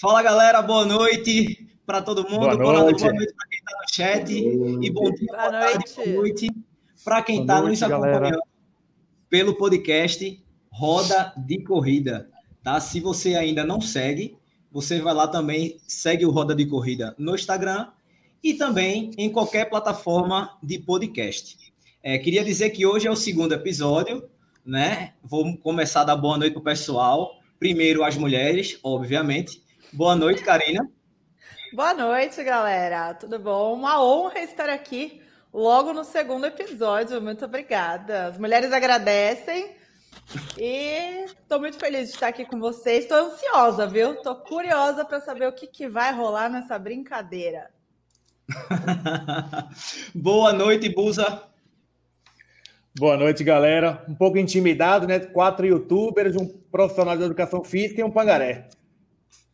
Fala galera, boa noite para todo mundo. Boa noite, boa noite para quem está no chat. E bom dia, boa, boa noite. tarde, boa noite para quem está nos acompanhando galera. pelo podcast Roda de Corrida. Tá? Se você ainda não segue, você vai lá também, segue o Roda de Corrida no Instagram e também em qualquer plataforma de podcast. É, queria dizer que hoje é o segundo episódio, né? Vou começar a dar boa noite para o pessoal. Primeiro as mulheres, obviamente. Boa noite, Karina. Boa noite, galera. Tudo bom? Uma honra estar aqui logo no segundo episódio. Muito obrigada. As mulheres agradecem. E estou muito feliz de estar aqui com vocês. Estou ansiosa, viu? Estou curiosa para saber o que, que vai rolar nessa brincadeira. Boa noite, Busa. Boa noite, galera. Um pouco intimidado, né? Quatro youtubers, um profissional de educação física e um pangaré.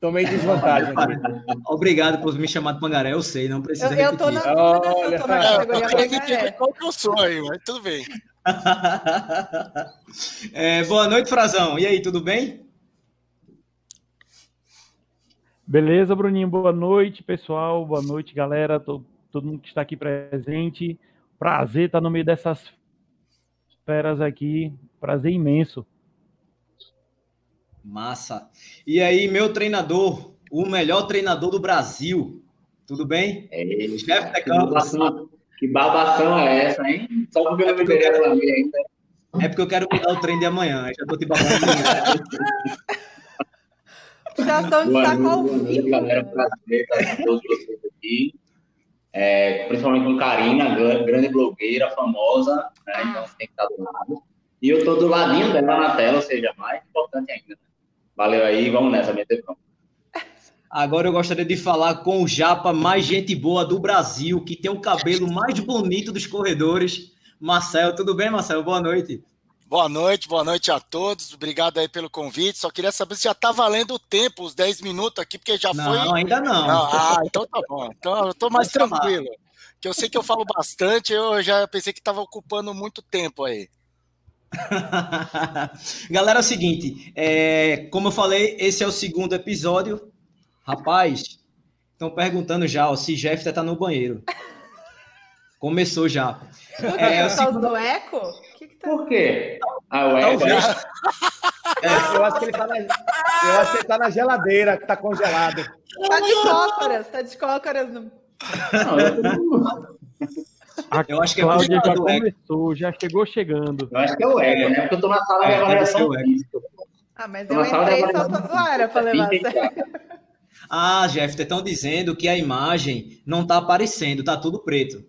Tomei desvantagem aqui. Obrigado por me chamar de pangaré, eu sei, não precisa eu, eu tô na dúvida se eu tô na categoria pangaré. Qual que eu sou aí, mas tudo bem. é, boa noite, Frazão. E aí, tudo bem? Beleza, Bruninho. Boa noite, pessoal. Boa noite, galera. Todo, todo mundo que está aqui presente. Prazer estar no meio dessas feras aqui. Prazer imenso. Massa. E aí, meu treinador, o melhor treinador do Brasil. Tudo bem? É, Chefe de campo. Que babação é essa, hein? Só porque eu não me quero... ainda. É porque eu quero mudar o trem de amanhã. Já tô te babando. Já estão de saco ao vivo. Galera, prazer estar com todos vocês aqui. É, principalmente com Karina, grande blogueira, famosa, né? Então tem que estar do lado. E eu tô do ladinho dela na tela, ou seja, mais importante ainda. Né? Valeu aí, vamos nessa, meter pronto. Agora eu gostaria de falar com o Japa, mais gente boa do Brasil, que tem o cabelo mais bonito dos corredores. Marcel, tudo bem, Marcel? Boa noite. Boa noite, boa noite a todos. Obrigado aí pelo convite. Só queria saber se já tá valendo o tempo, os 10 minutos aqui, porque já não, foi. Não, ainda não. não. Ah, então tá bom. Então eu tô mais tranquilo. Que eu sei que eu falo bastante, eu já pensei que estava ocupando muito tempo aí. Galera, é o seguinte, é, como eu falei, esse é o segundo episódio. Rapaz, estão perguntando já ó, se Jeff tá no banheiro. Começou já. É, é o segundo... do eco? Que que tá... Por quê? Ah, o eco. É, eu acho que ele tá na, eu acho que ele tá na geladeira, que tá congelado. Tá de cócoras, tá de cócoras no. Não, eu... A eu acho que Cláudia já começou, já chegou chegando. Eu acho que é o ego, né? Porque eu tô na sala de avaliação física. Ah, mas eu entrei só pra zoar, pra levar Ah, Jeff, estão dizendo que a imagem não tá aparecendo, tá tudo preto.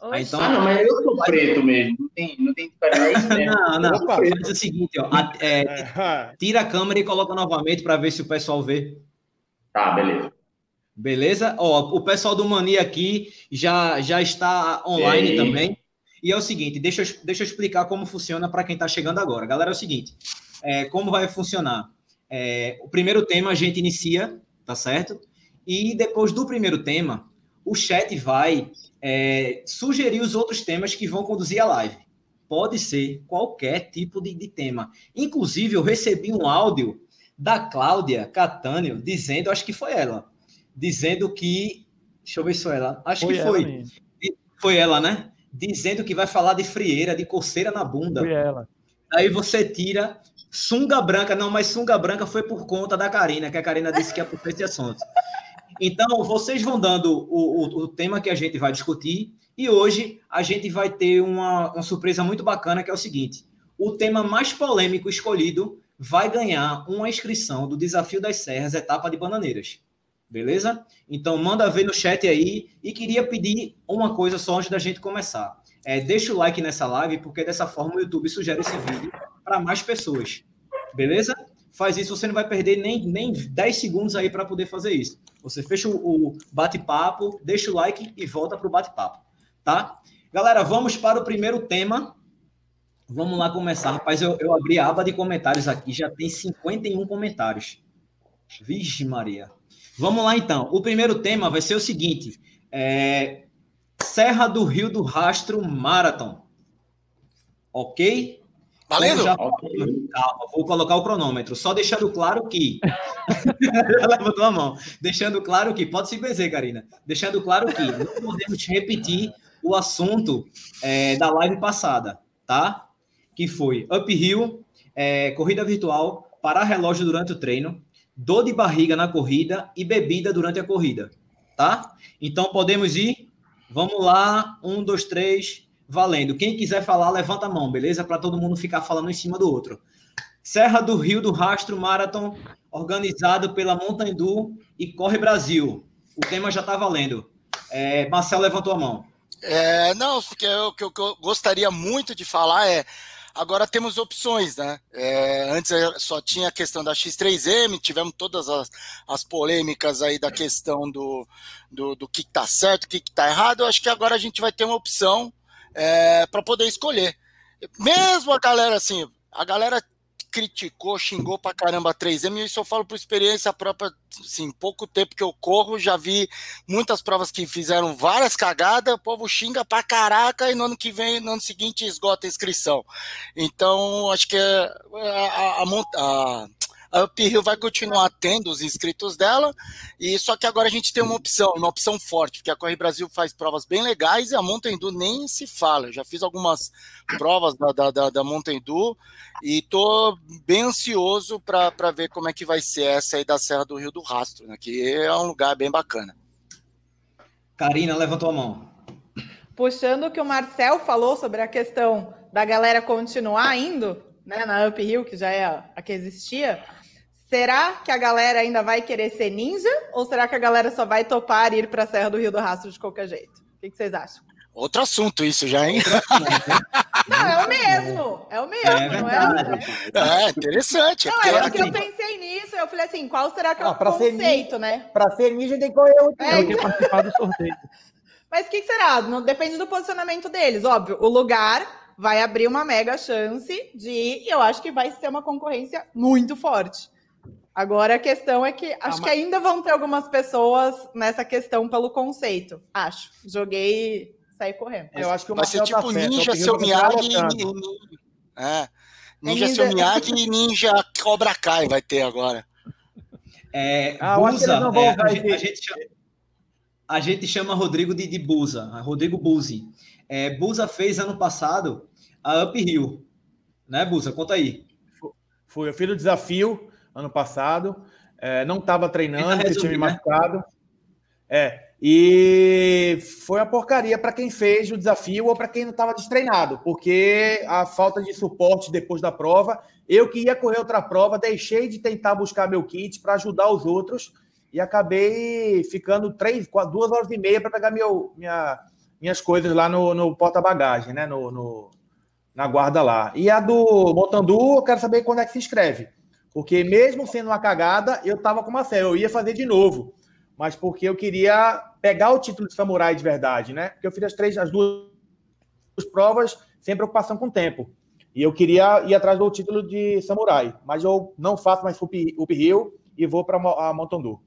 Ah, então, ah, não, mas eu sou preto mesmo, não tem, não tem diferença. Né? Não, não, faz o seguinte, ó, a, é, tira a câmera e coloca novamente para ver se o pessoal vê. Tá, beleza. Beleza? Ó, o pessoal do Mania aqui já, já está online Ei. também. E é o seguinte, deixa eu, deixa eu explicar como funciona para quem está chegando agora. Galera, é o seguinte, é, como vai funcionar? É, o primeiro tema a gente inicia, tá certo? E depois do primeiro tema, o chat vai é, sugerir os outros temas que vão conduzir a live. Pode ser qualquer tipo de, de tema. Inclusive, eu recebi um áudio da Cláudia Catânio dizendo, acho que foi ela, dizendo que. Deixa eu ver se foi ela. Acho foi que foi. Ela foi ela, né? Dizendo que vai falar de frieira, de coceira na bunda. Foi ela. Aí você tira sunga branca. Não, mas sunga branca foi por conta da Karina, que a Karina disse que é por esse assunto. Então, vocês vão dando o, o, o, tema que a gente vai discutir. E hoje a gente vai ter uma, uma surpresa muito bacana, que é o seguinte: o tema mais polêmico escolhido vai ganhar uma inscrição do Desafio das Serras, etapa de Bananeiras. Beleza? Então, manda ver no chat aí. E queria pedir uma coisa só antes da gente começar. É, deixa o like nessa live, porque dessa forma o YouTube sugere esse vídeo para mais pessoas. Beleza? Faz isso, você não vai perder nem, nem 10 segundos aí para poder fazer isso. Você fecha o, o bate-papo, deixa o like e volta para o bate-papo. Tá? Galera, vamos para o primeiro tema. Vamos lá começar. Rapaz, eu, eu abri a aba de comentários aqui, já tem 51 comentários. Vixe, Maria. Vamos lá, então. O primeiro tema vai ser o seguinte: é... Serra do Rio do Rastro Marathon. Ok? Valendo? Já... Calma, vou colocar o cronômetro. Só deixando claro que. levantou a mão. Deixando claro que. Pode se benzer, Karina. Deixando claro que não podemos repetir o assunto é, da live passada, tá? Que foi uphill, é, corrida virtual, parar relógio durante o treino, dor de barriga na corrida e bebida durante a corrida, tá? Então podemos ir? Vamos lá, um, dois, três, valendo. Quem quiser falar, levanta a mão, beleza? Para todo mundo ficar falando em cima do outro. Serra do Rio do Rastro Marathon, organizado pela Montandu e Corre Brasil. O tema já está valendo. É, Marcel levantou a mão. É, não, o que eu, eu gostaria muito de falar é Agora temos opções, né? É, antes só tinha a questão da X3M, tivemos todas as, as polêmicas aí da questão do, do, do que está certo, o que está errado. Eu acho que agora a gente vai ter uma opção é, para poder escolher. Mesmo a galera assim, a galera criticou, xingou pra caramba a 3M, e isso eu falo por experiência própria, assim, pouco tempo que eu corro, já vi muitas provas que fizeram várias cagadas, o povo xinga pra caraca e no ano que vem, no ano seguinte, esgota a inscrição. Então, acho que é, a, a, a, a a Uphill vai continuar tendo os inscritos dela, e só que agora a gente tem uma opção, uma opção forte, porque a Corre Brasil faz provas bem legais e a Mountain Dew nem se fala. Eu já fiz algumas provas da, da, da, da Mountain Dew e tô bem ansioso para ver como é que vai ser essa aí da Serra do Rio do Rastro, né, que é um lugar bem bacana. Karina levantou a mão. Puxando o que o Marcel falou sobre a questão da galera continuar indo, né, na Uphill, que já é a que existia, Será que a galera ainda vai querer ser ninja? Ou será que a galera só vai topar ir para a Serra do Rio do Rastro de qualquer jeito? O que, que vocês acham? Outro assunto isso já, hein? Não, é o mesmo. É o mesmo, é não é? É interessante. Não, é porque eu pensei nisso. Eu falei assim, qual será que é o conceito, ser, né? Para ser ninja tem que correr outro. É, então... participar do sorteio. Mas o que, que será? Não, depende do posicionamento deles. Óbvio, o lugar vai abrir uma mega chance de ir. E eu acho que vai ser uma concorrência muito forte. Agora a questão é que acho ah, que ainda vão ter algumas pessoas nessa questão pelo conceito. Acho. Joguei e saí correndo. Eu acho que o Vai ser tá tipo tá Ninja, seu Miyagi e... É. Ninja, seu Miyagi e Ninja Cobra Kai vai ter agora. É, ah, Busa, é, a, gente, a, gente chama, a, gente, chama, Rodrigo de, de Busa, Rodrigo Buzi. É, Busa fez ano passado a Uphill, né, Busa? Conta aí. Foi, eu fiz o desafio, ano passado. É, não estava treinando, resumir, tinha me né? machucado. É, e foi uma porcaria para quem fez o desafio ou para quem não estava destreinado, porque a falta de suporte depois da prova. Eu que ia correr outra prova, deixei de tentar buscar meu kit para ajudar os outros e acabei ficando três, quatro, duas horas e meia para pegar meu, minha, minhas coisas lá no, no porta-bagagem, né? No, no, na guarda lá. E a do Motandu, eu quero saber quando é que se inscreve. Porque mesmo sendo uma cagada, eu tava com uma fé, eu ia fazer de novo. Mas porque eu queria pegar o título de samurai de verdade, né? Porque eu fiz as três, as duas provas sem preocupação com o tempo. E eu queria ir atrás do título de samurai. Mas eu não faço mais uphill e vou para a Montandu.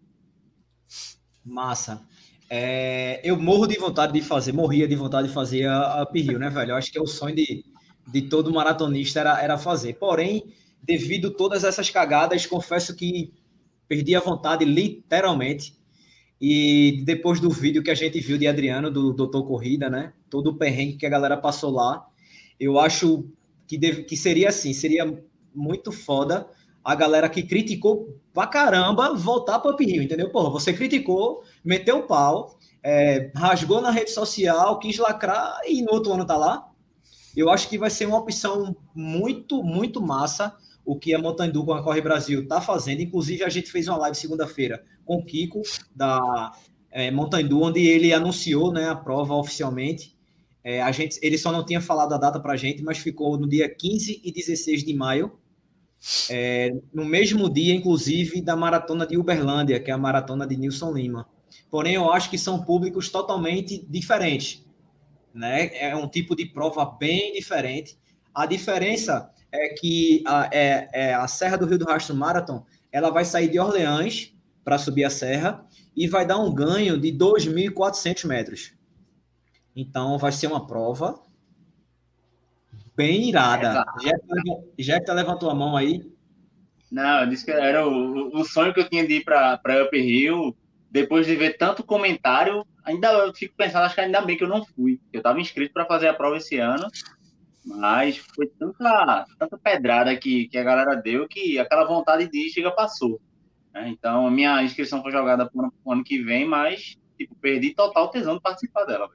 Massa. É, eu morro de vontade de fazer, morria de vontade de fazer a, a né, velho? Eu acho que é o sonho de, de todo maratonista era, era fazer. Porém, devido todas essas cagadas, confesso que perdi a vontade literalmente. E depois do vídeo que a gente viu de Adriano, do Doutor Corrida, né? Todo o perrengue que a galera passou lá, eu acho que, deve, que seria assim, seria muito foda a galera que criticou pra caramba voltar para o Rio, entendeu? Porra, você criticou, meteu o pau, é, rasgou na rede social, quis lacrar e no outro ano tá lá. Eu acho que vai ser uma opção muito, muito massa o que a Montandu com a Corre Brasil está fazendo. Inclusive, a gente fez uma live segunda-feira com o Kiko, da é, Montandu, onde ele anunciou né, a prova oficialmente. É, a gente, ele só não tinha falado a data para a gente, mas ficou no dia 15 e 16 de maio. É, no mesmo dia, inclusive, da maratona de Uberlândia, que é a maratona de Nilson Lima. Porém, eu acho que são públicos totalmente diferentes. Né? É um tipo de prova bem diferente. A diferença é que a, é, é, a Serra do Rio do Rastro Marathon ela vai sair de Orleans para subir a serra e vai dar um ganho de 2.400 metros. Então, vai ser uma prova Bem irada. Jeff levantou a mão aí. Não, eu disse que era o, o sonho que eu tinha de ir para Up Hill. Depois de ver tanto comentário, ainda eu fico pensando, acho que ainda bem que eu não fui. Eu estava inscrito para fazer a prova esse ano, mas foi tanta, tanta pedrada que, que a galera deu que aquela vontade de ir chega passou. Né? Então, a minha inscrição foi jogada para o ano que vem, mas tipo, perdi total tesão de participar dela.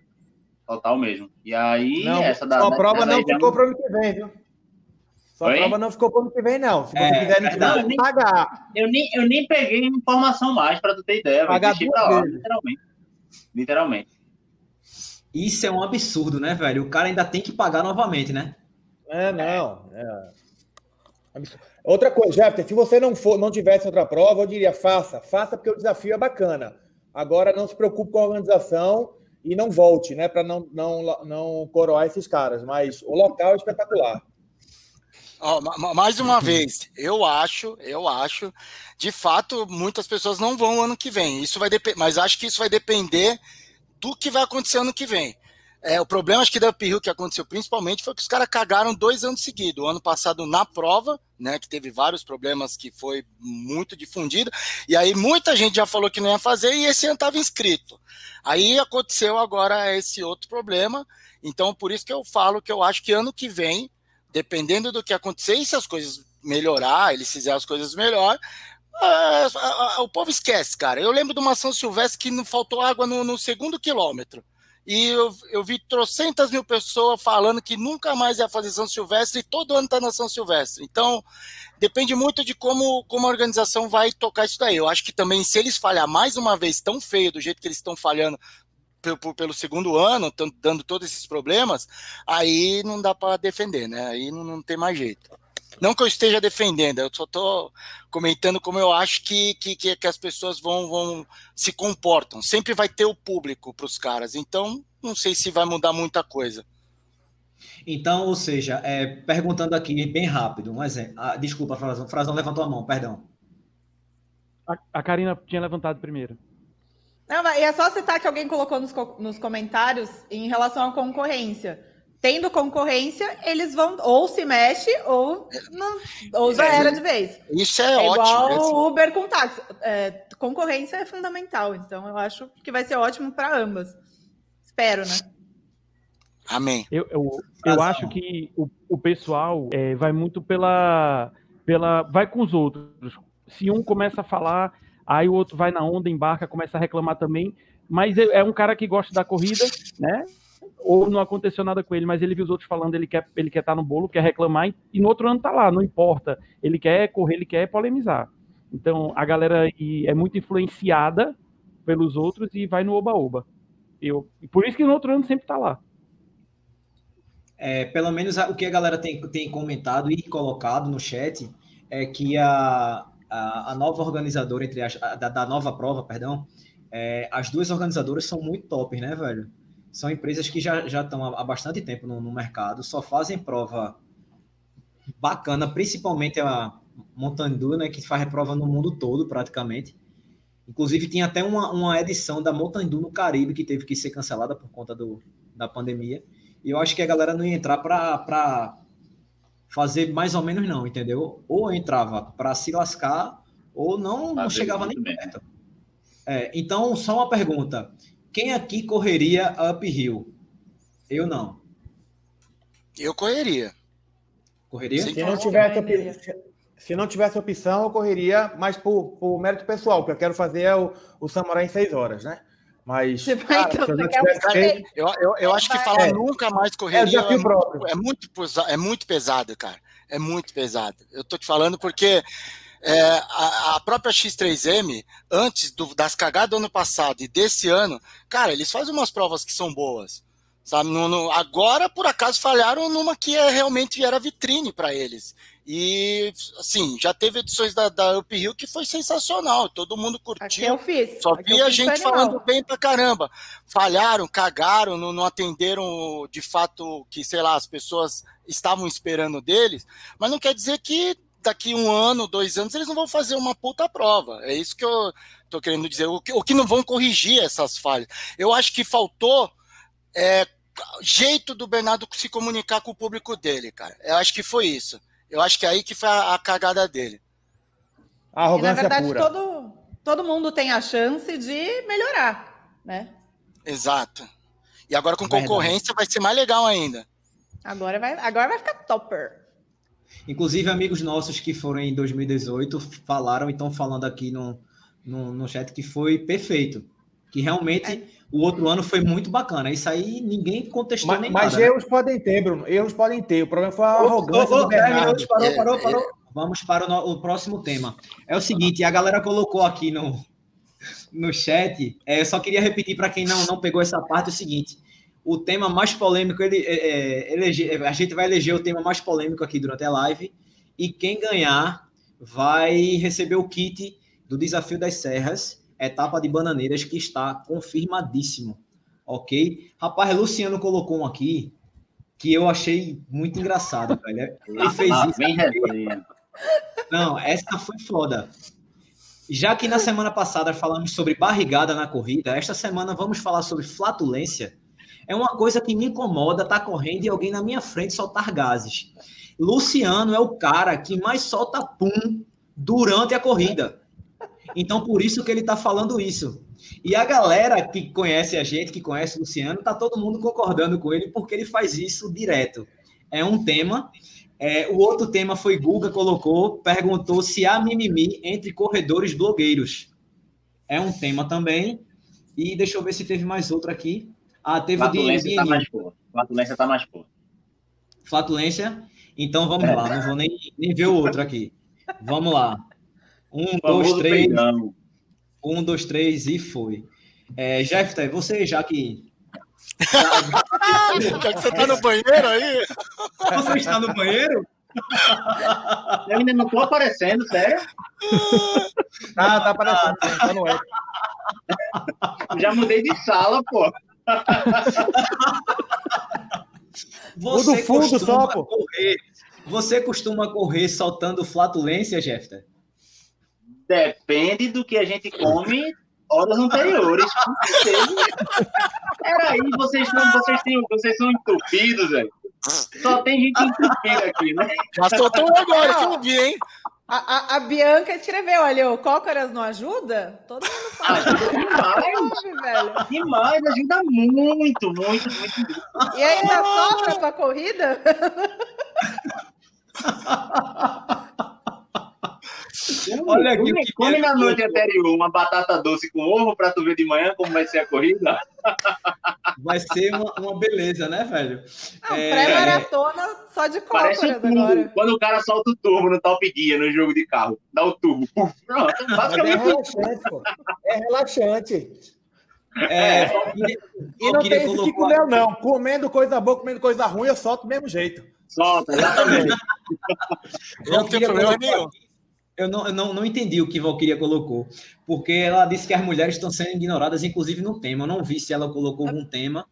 Total mesmo. E aí, não, essa da. Sua prova não ficou para o ano que vem, viu? Sua Oi? prova não ficou para o ano que vem, não. Se você é, quiser, não, eu nem, pagar. Eu nem, eu nem peguei informação mais, para tu ter ideia. Pagar deixei lá, literalmente. Literalmente. Isso é um absurdo, né, velho? O cara ainda tem que pagar novamente, né? É, não. É. Outra coisa, Jefferson, se você não for, não tivesse outra prova, eu diria faça, faça porque o desafio é bacana. Agora não se preocupe com a organização e não volte, né, para não, não, não coroar esses caras. Mas o local é espetacular. Oh, mais uma vez, eu acho, eu acho, de fato, muitas pessoas não vão ano que vem. Isso vai mas acho que isso vai depender do que vai acontecer ano que vem. É, o problema, acho que da Uphill que aconteceu principalmente foi que os caras cagaram dois anos seguidos. O ano passado na prova, né, que teve vários problemas que foi muito difundido, e aí muita gente já falou que não ia fazer e esse ano estava inscrito. Aí aconteceu agora esse outro problema, então por isso que eu falo que eu acho que ano que vem, dependendo do que acontecer, e se as coisas melhorar, eles fizerem as coisas melhor, o povo esquece, cara. Eu lembro de uma São Silvestre que não faltou água no, no segundo quilômetro e eu, eu vi trocentas mil pessoas falando que nunca mais ia fazer São Silvestre e todo ano está na São Silvestre. Então, depende muito de como, como a organização vai tocar isso daí. Eu acho que também, se eles falhar mais uma vez tão feio do jeito que eles estão falhando pelo, pelo segundo ano, dando todos esses problemas, aí não dá para defender, né? Aí não, não tem mais jeito. Não que eu esteja defendendo, eu só estou comentando como eu acho que, que, que as pessoas vão, vão se comportam. Sempre vai ter o público para os caras, então não sei se vai mudar muita coisa. Então, ou seja, é, perguntando aqui bem rápido, um exemplo. Ah, desculpa, Frazão. Frazão levantou a mão, perdão. A, a Karina tinha levantado primeiro. Não, e é só citar que alguém colocou nos, nos comentários em relação à concorrência tendo concorrência, eles vão ou se mexe ou, não, ou já é, era de vez. Isso é, é ótimo. Igual o Uber com táxi. É, concorrência é fundamental, então eu acho que vai ser ótimo para ambas. Espero, né? Amém. Eu, eu, eu acho que o, o pessoal é, vai muito pela, pela. Vai com os outros. Se um começa a falar, aí o outro vai na onda, embarca, começa a reclamar também. Mas é, é um cara que gosta da corrida, né? Ou não aconteceu nada com ele, mas ele viu os outros falando, ele quer ele quer estar tá no bolo, quer reclamar, e no outro ano tá lá, não importa. Ele quer correr, ele quer polemizar. Então, a galera é muito influenciada pelos outros e vai no oba-oba. Eu, por isso que no outro ano sempre tá lá. É, pelo menos o que a galera tem, tem comentado e colocado no chat é que a, a, a nova organizadora, entre as, a, da, da, nova prova, perdão, é, as duas organizadoras são muito top, né, velho? São empresas que já, já estão há bastante tempo no, no mercado, só fazem prova bacana, principalmente a Montandu, né, que faz prova no mundo todo, praticamente. Inclusive, tinha até uma, uma edição da Montandu no Caribe que teve que ser cancelada por conta do, da pandemia. E eu acho que a galera não ia entrar para fazer mais ou menos, não, entendeu? Ou entrava para se lascar, ou não, não chegava nem perto. É, então, só uma pergunta. Quem aqui correria uphill? Eu não. Eu correria. Correria? Se não tivesse, opção, se não tivesse opção, eu correria, mas por, por mérito pessoal, porque eu quero fazer o, o Samurai em seis horas, né? Mas. Cara, então, eu, feito... eu, eu, eu, acho que falar é, nunca mais correria é, é, é, muito, é muito pesado, cara. É muito pesado. Eu tô te falando porque é, a, a, própria X3M, antes do, das cagadas do ano passado e desse ano, cara, eles fazem umas provas que são boas. Sabe? No, no, agora, por acaso, falharam numa que é, realmente era vitrine para eles. E, assim, já teve edições da, da Up Hill que foi sensacional, todo mundo curtiu. Aqui eu fiz. Só vi a gente falando bem pra caramba. Falharam, cagaram, não, não atenderam de fato que, sei lá, as pessoas estavam esperando deles, mas não quer dizer que daqui um ano, dois anos, eles não vão fazer uma puta prova. É isso que eu tô querendo dizer. O que, o que não vão corrigir essas falhas. Eu acho que faltou é, jeito do Bernardo se comunicar com o público dele, cara. Eu acho que foi isso. Eu acho que é aí que foi a, a cagada dele. A arrogância e, na verdade, pura. todo, todo mundo tem a chance de melhorar, né? Exato. E agora com Verdade. concorrência vai ser mais legal ainda. Agora vai, agora vai ficar topper. Inclusive, amigos nossos que foram em 2018 falaram e estão falando aqui no, no, no chat que foi perfeito. Que realmente o outro ano foi muito bacana. Isso aí ninguém contestou Mas, nem mas nada. né? erros podem ter, Bruno. Erros podem ter. O problema foi a arrogância ô, ô, do dez Bernardo. minutos, parou, É, parou, é. parou. Vamos para o, no- o próximo tema. É o seguinte, a galera colocou aqui no, no chat, é, eu só queria repetir para quem não, não pegou essa parte, o seguinte, o tema mais polêmico, ele, é, é, elege- a gente vai eleger o tema mais polêmico aqui durante a live, e quem ganhar vai receber o kit do Desafio das Serras, etapa de Bananeiras, que está confirmadíssimo, ok? Rapaz, Luciano colocou um aqui, que eu achei muito engraçado, velho. Ele fez Ah, isso. bem. Não, essa foi foda. Já que na semana passada falamos sobre barrigada na corrida, esta semana vamos falar sobre flatulência. É uma coisa que me incomoda estar correndo e alguém na minha frente soltar gases. Luciano é o cara que mais solta pum durante a corrida. Então, por isso que ele está falando isso. E a galera que conhece a gente, que conhece o Luciano, tá todo mundo concordando com ele porque ele faz isso direto. É um tema é, o outro tema foi Guga colocou, perguntou se há mimimi entre corredores blogueiros. É um tema também. E deixa eu ver se teve mais outro aqui. Ah, teve Flatulência de tá mais forte. Flatulência tá mais forte. flatulência. Então vamos lá, não vou nem, nem ver o outro aqui. Vamos lá. Um, dois, três. peidão. Um, dois, três e foi. É, Jeffter, você já que. Já que você tá no banheiro aí, Você está no banheiro? Eu ainda não tô aparecendo, sério. Ah, tá aparecendo. Tá no app. Já mudei de sala, pô. Você O do fundo costuma só, pô. correr. Você costuma correr soltando flatulência, Jeffter? Depende do que a gente come horas anteriores. Peraí, vocês, são, vocês, têm, vocês são entupidos, velho. Só tem gente entupida aqui, né? já soltou um agora que eu vi, hein? A, a, a Bianca escreveu ali, o cócoras não ajuda? Todo mundo fala. Ajuda demais, Ouve, velho. demais, ajuda muito, muito, muito. E ainda sopra pra corrida? Olha aqui come, que come na noite anterior uma batata doce com ovo pra tu ver de manhã como vai ser a corrida. Vai ser uma, uma beleza, né, velho? Não, É, pré-maratona só de cócoras agora. Quando o cara solta o turbo no Top Gear no jogo de carro. Dá o turbo. Pronto. Mas é Basicamente relaxante, pô. É relaxante. É, E não queria tem esse colocar- tipo meu, não. Comendo coisa boa, comendo coisa ruim, eu solto do mesmo jeito. solta, exatamente. Eu Não tem problema nenhum. aqui- Eu não, eu não, não entendi o que Valkyria colocou, porque ela disse que as mulheres estão sendo ignoradas, inclusive no tema. Eu não vi se ela colocou algum tema.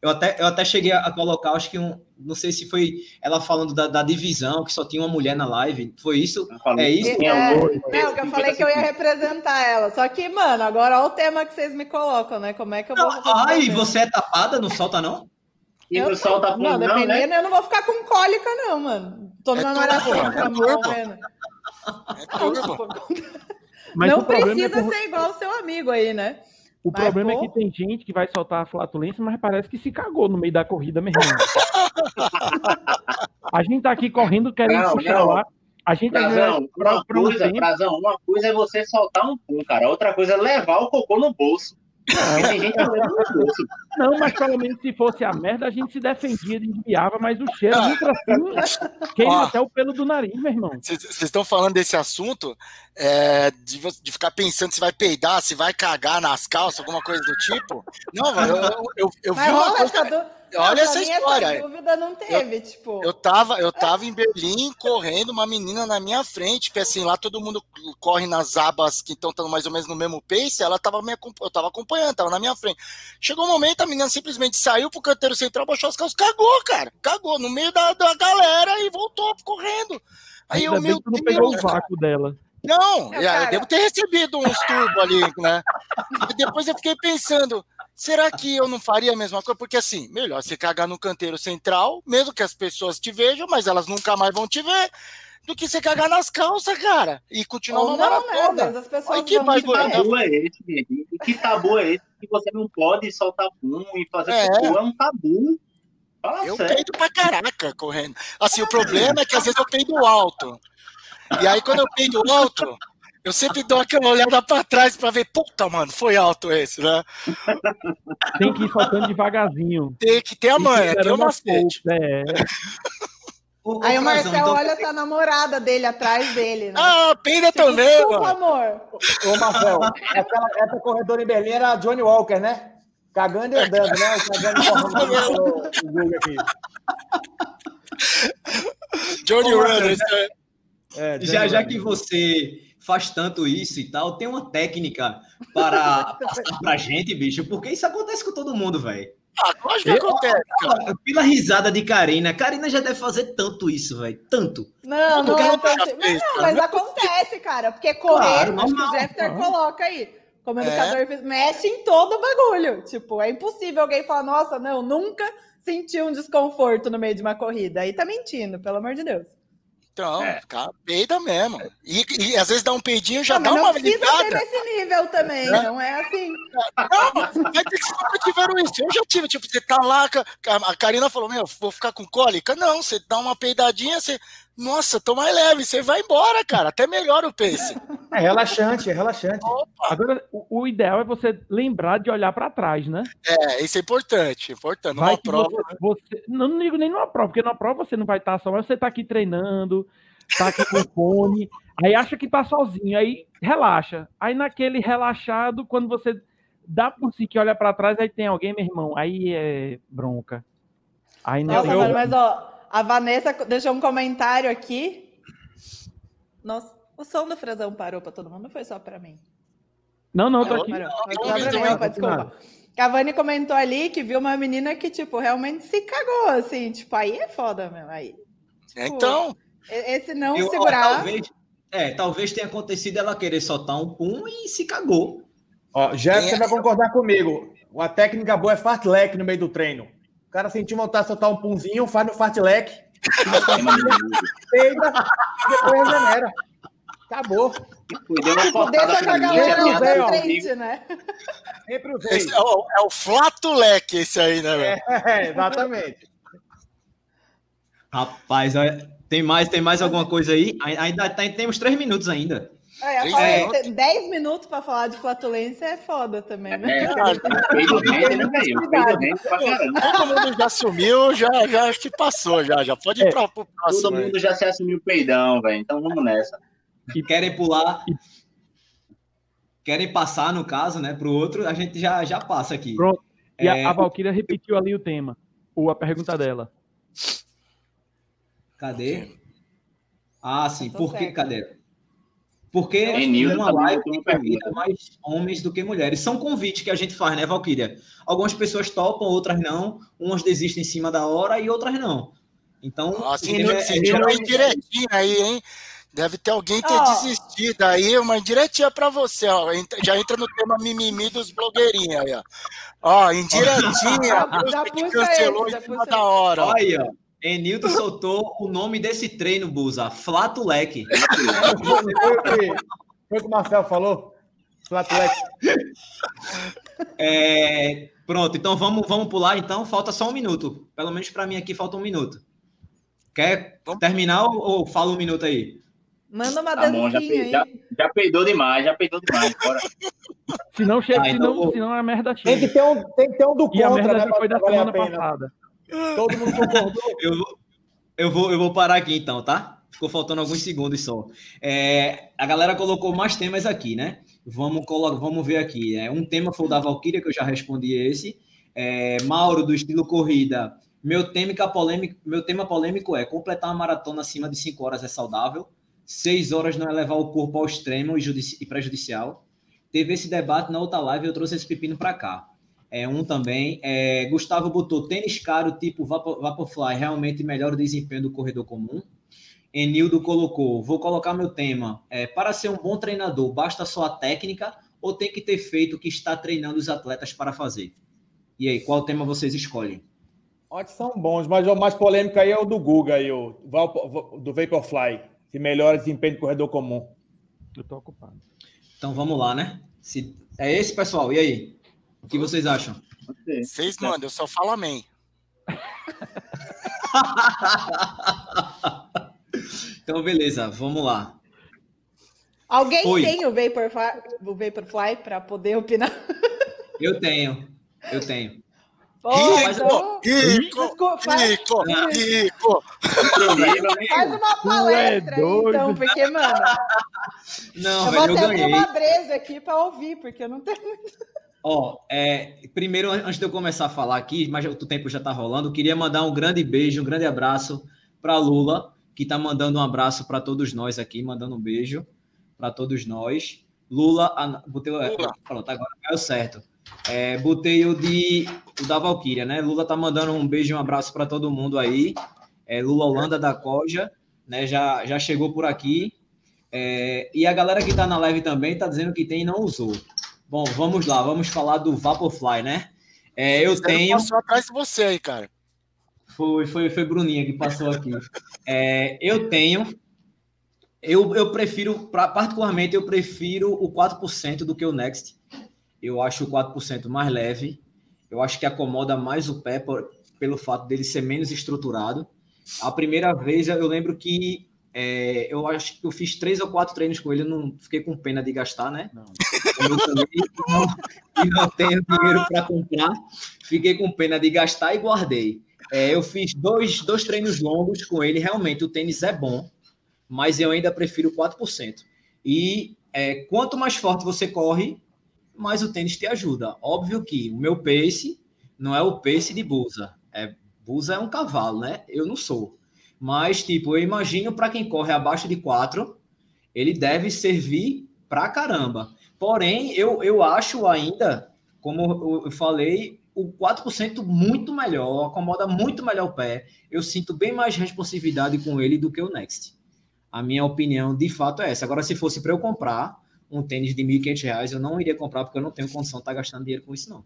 Eu até, eu até cheguei a colocar, acho que um. Não sei se foi ela falando da, da divisão, que só tinha uma mulher na live. Foi isso? Falei, É isso? É, amor, não, que eu falei que eu ia representar ela. Só que, mano, agora olha o tema que vocês me colocam, né? Como é que eu vou. Ai, representar? você é tapada? Não solta, não? E Eu no sol tá Não, não, né? dependendo, eu não vou ficar com cólica, não, mano. Tô numa É maratona, turbo, tá é. É. Mas não é precisa que, ser igual o seu amigo aí, né? o Mas, problema é pô. que tem gente que vai soltar a flatulência, mas parece que se cagou no meio da corrida mesmo. a gente tá aqui correndo querendo Não, puxar não. lá. A gente tá Prazão, pra, uma pra um coisa. Prazão, uma coisa é você soltar um pum, cara. Outra coisa é levar o cocô no bolso. Não, mas pelo menos se fosse a merda, a gente se defendia, desviava, mas o cheiro Ah. entra assim, queima até o pelo do nariz, meu irmão. Vocês estão falando desse assunto é, de, de ficar pensando se vai peidar, se vai cagar nas calças, alguma coisa do tipo. Não, eu, eu, eu, eu vi uma coisa. Olha Não, essa história. Essa dúvida não teve, tipo. Eu tava, eu tava em Berlim correndo, uma menina na minha frente, que assim, lá todo mundo corre nas abas que estão mais ou menos no mesmo pace, ela tava me acompanhando, eu tava acompanhando, tava na minha frente. Chegou um momento, a menina simplesmente saiu pro canteiro central, baixou as calças, cagou, cara, cagou no meio da, da galera e voltou correndo. Aí Ainda eu, meu não pegou Deus, o vácuo dela. não, é, eu devo ter recebido uns turbos ali, né? E depois eu fiquei pensando, Será que eu não faria a mesma coisa? Porque assim, melhor você cagar no canteiro central, mesmo que as pessoas te vejam, mas elas nunca mais vão te ver, do que você cagar nas calças, cara, e continuar Ou uma não, né? Maratona. vezes as pessoas que vão Que tabu é esse, gente? Que tabu é esse que você não pode soltar pum e fazer É. cocô? É um tabu. Fala Eu sério. peido pra caraca correndo. Assim, o problema é que às vezes eu peido alto. E aí, quando eu peido alto, eu sempre dou aquela olhada pra trás pra ver, puta, mano, foi alto esse, né? Tem que ir soltando devagarzinho. Tem que ter a manha, tem o macete. É. Ô, Aí o Marcel então- olha tá a namorada dele atrás dele, né? Ah, peida Tipo, também, Desculpa, mano. amor. Ô, Marcel, aquela, essa corredora em Berlim era a Johnny Walker, né? Cagando e andando, né? O Cagando e correndo. Johnny Ô, Runner. Isso é- É, Já, já que você faz tanto isso e tal, tem uma técnica para passar pra gente, bicho, porque isso acontece com todo mundo, velho. Ah, lógico que acontece, cara. Pela risada de Karina, Karina já deve fazer tanto isso, velho. Tanto. Não, não é ela tão... já Não, cara. mas acontece, cara. Porque correr, Claro, acho que o. Jeffter coloca aí. Como É. educador físico, mexe em todo o bagulho. Tipo, é impossível alguém falar, nossa, não, nunca senti um desconforto no meio de uma corrida. Aí tá mentindo, pelo amor de Deus. Então, É. cara, peida mesmo. E, e às vezes dá um peidinho, já Não, dá mas uma não precisa ser ligada. nesse nível também, É. não é assim. Não, vai ter que vocês nunca tiveram isso. Eu já tive, tipo, você tá lá, a Karina falou, meu, vou ficar com cólica. Não, você dá uma peidadinha, você. Nossa, tô mais leve, você vai embora, cara. Até melhora o pace. É relaxante, é relaxante. Agora, o, o ideal é você lembrar de olhar para trás, né? É, isso é importante, importante. Vai Numa prova. você, você- não, não digo nem numa prova, porque numa prova você não vai estar só, mas você tá aqui treinando, tá aqui com fone, aí acha que tá sozinho, aí relaxa. Aí naquele relaxado, quando você dá por si que olha para trás, aí tem alguém, meu irmão, aí é bronca. Aí não Nossa, eu- mano, mas ó, a Vanessa deixou um comentário aqui. Nossa, o som do Frazão parou pra todo mundo, não foi só pra mim. Não, não, tô aqui. Parou. Não, não, não, não, desculpa. Cavani comentou ali que viu uma menina que, tipo, realmente se cagou, assim. Tipo, aí é foda mesmo. Aí. Então, E- Esse não Eu- ó, segurar. talvez, é, talvez tenha acontecido ela querer soltar um pum e se cagou. Ó, Jeff, É. você vai concordar comigo. Uma técnica boa é fartlek no meio do treino. O cara sentiu vontade de soltar um punzinho, faz no fartlek, peida, depois regenera. Acabou. Foi, deu uma Tipo, deixa pra a galera frente, né? Sempre usei. esse é o, é o flato leque esse aí, né, velho? É, exatamente. Rapaz, olha, tem mais, tem mais alguma coisa aí? Ai- Ainda tá- temos três minutos ainda. É, falei, minutos. ter 10 minutos pra falar de flatulência é foda também, né? É, rende, né. Todo mundo já sumiu, já, já acho que passou, já. Já pode ir É. Todo próximo. aí. mundo já se assumiu peidão, velho. Então vamos nessa. Querem pular, querem passar, no caso, né, pro outro, a gente já, já passa aqui. Pronto. E É, a, a Valkyria repetiu ali o tema, ou a pergunta dela. Cadê? Ah, sim. Tô Por que? Cadê? Porque Enildo uma live tem convida mais homens do que mulheres. São convites que a gente faz, né, Valkyria? Algumas pessoas topam, outras não. Umas desistem em cima da hora e outras não. Então, Nossa, tema é- tem é uma indiretinha aí, hein? Deve ter alguém ter Ó. desistido aí, uma indiretinha pra você, ó. Já entra no tema mimimi dos blogueirinhos aí, ó. Ó, indiretinha, puxa cancelou em cima da hora. ó. Enildo soltou o nome desse treino, Busa. Flato leque. Foi o que, foi o que o Marcel falou? Fartlek. É, pronto, então vamos, vamos pular. Então, falta só um minuto. Pelo menos para mim aqui falta um minuto. Quer Vamos. terminar ou, ou fala um minuto aí? Manda uma Tá bom, já, dancinha pe- já, aí. já peidou demais, já peidou demais. Bora. Se não chega, Ah, se então não, vou- se não a merda Tem que chega. ter um, tem que ter um do E a contra, merda né? já foi da a semana passada. Todo mundo concordou. Eu, vou- eu, vou, eu vou parar aqui então, tá? Ficou faltando alguns segundos só. É, a galera colocou mais temas aqui, né? Vamos, vamos ver aqui. É, um tema foi o da Valkyria, que eu já respondi esse. É, Mauro, do estilo corrida. Meu tema, polêmico, meu tema polêmico é completar uma maratona acima de 5 horas é saudável. 6 horas não é levar o corpo ao extremo e, e prejudicial. Teve esse debate na outra live e eu trouxe esse pepino para cá. É um também. É, Gustavo botou tênis caro tipo Vapor, Vaporfly, realmente melhora o desempenho do corredor comum. Enildo colocou: vou colocar meu tema. É, para ser um bom treinador, basta só a técnica ou tem que ter feito o que está treinando os atletas para fazer? E aí, qual tema vocês escolhem? Que são bons, mas o mais polêmico aí é o do Guga, aí, o do Vaporfly, que melhora o desempenho do corredor comum. Eu tô ocupado. Então vamos lá, né? Se... É esse, pessoal. E aí? O que vocês acham? Vocês mandam, eu só falo amém. então, beleza, vamos lá. Alguém Foi. tem o Vaporfly, o Vaporfly para poder opinar? Eu tenho, eu tenho. Rico, rico, rico, rico, Faz uma palestra aí, então, porque, mano. Não, eu velho, vou eu ganhei. uma brisa aqui para ouvir, porque eu não tenho. Ó, é, primeiro, antes de eu começar a falar aqui, mas o tempo já está rolando, queria mandar um grande beijo, um grande abraço para Lula, que está mandando um abraço para todos nós aqui, mandando um beijo para todos nós. Lula, ah, botei, é, Lula. pronto, agora caiu certo. É, botei o de o da Valkyria, né? Lula tá mandando um beijo e um abraço para todo mundo aí. É, Lula Holanda da Coja, né? Já, já chegou por aqui. É, e a galera que tá na live também tá dizendo que tem e não usou. Bom, vamos lá, vamos falar do Vaporfly, né? É, eu tenho. Passou atrás de você aí, cara. Foi, foi, foi Bruninha que passou aqui. É, eu tenho. Eu, eu prefiro, pra, particularmente, eu prefiro o 4% do que o Next. Eu acho o 4% mais leve. Eu acho que acomoda mais o pé por, pelo fato dele ser menos estruturado. A primeira vez eu lembro que é, eu acho que eu fiz três ou quatro treinos com ele, eu não fiquei com pena de gastar, né? Não. Eu também não, e não tenho dinheiro para comprar, fiquei com pena de gastar e guardei. É, eu fiz dois, dois treinos longos com ele, realmente o tênis é bom, mas eu ainda prefiro 4%. E é, quanto mais forte você corre, mas o tênis te ajuda. Óbvio que o meu pace não é o pace de Busa. É, Busa é um cavalo, né? Eu não sou. Mas, tipo, eu imagino para quem corre abaixo de 4, ele deve servir pra caramba. Porém, eu, eu acho ainda, como eu falei, o 4% muito melhor, acomoda muito melhor o pé. Eu sinto bem mais responsividade com ele do que o Next. A minha opinião, de fato, é essa. Agora, se fosse para eu comprar, um tênis de R$ 1.500, eu não iria comprar porque eu não tenho condição de estar tá gastando dinheiro com isso, não.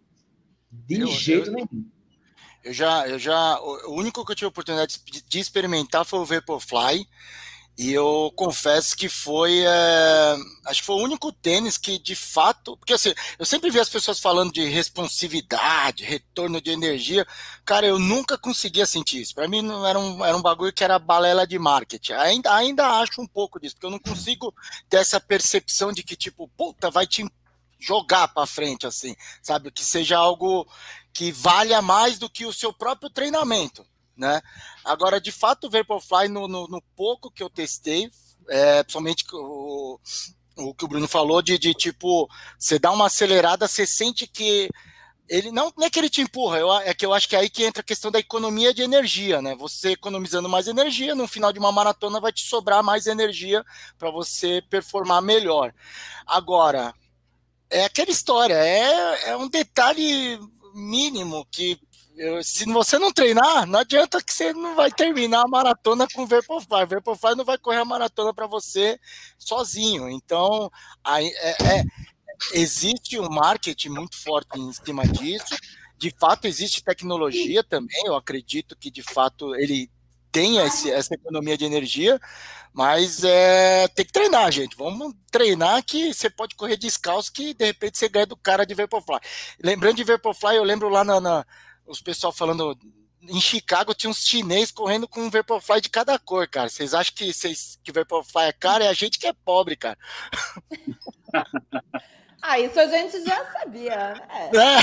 De eu, jeito eu, nenhum. Eu já, eu já, o único que eu tive a oportunidade de, experimentar foi o Vaporfly. E eu confesso que foi. É, acho que foi o único tênis que, de fato. Porque assim, eu sempre vi as pessoas falando de responsividade, retorno de energia. Cara, eu nunca conseguia sentir isso. Para mim, não era um, era um bagulho que era balela de marketing. Ainda, ainda acho um pouco disso, porque eu não consigo ter essa percepção de que, tipo, puta, vai te jogar para frente, assim, sabe? Que seja algo que valha mais do que o seu próprio treinamento né? Agora, de fato, o Vaporfly, no, no, no pouco que eu testei, é, principalmente o, o que o Bruno falou, de, de tipo, você dá uma acelerada, você sente que ele não, não é que ele te empurra, eu, é que eu acho que é aí que entra a questão da economia de energia, né? Você economizando mais energia, no final de uma maratona vai te sobrar mais energia para você performar melhor. Agora, é aquela história, é, é um detalhe mínimo que se você não treinar, não adianta que você não vai terminar a maratona com o Vaporfly. Vaporfly não vai correr a maratona para você sozinho. Então, aí, é, é, existe um marketing muito forte em cima disso. De fato, existe tecnologia também. Eu acredito que, de fato, ele tem esse, essa economia de energia, mas é, tem que treinar, gente. Vamos treinar que você pode correr descalço, que de repente você ganha do cara de Vaporfly. Lembrando de Vaporfly, eu lembro lá na, na os pessoal falando. Em Chicago tinha uns chinês correndo com um Vaporfly de cada cor, cara. Vocês acham que, vocês, que Vaporfly é caro? É a gente que é pobre, cara. ah, isso a gente já sabia. Né? É.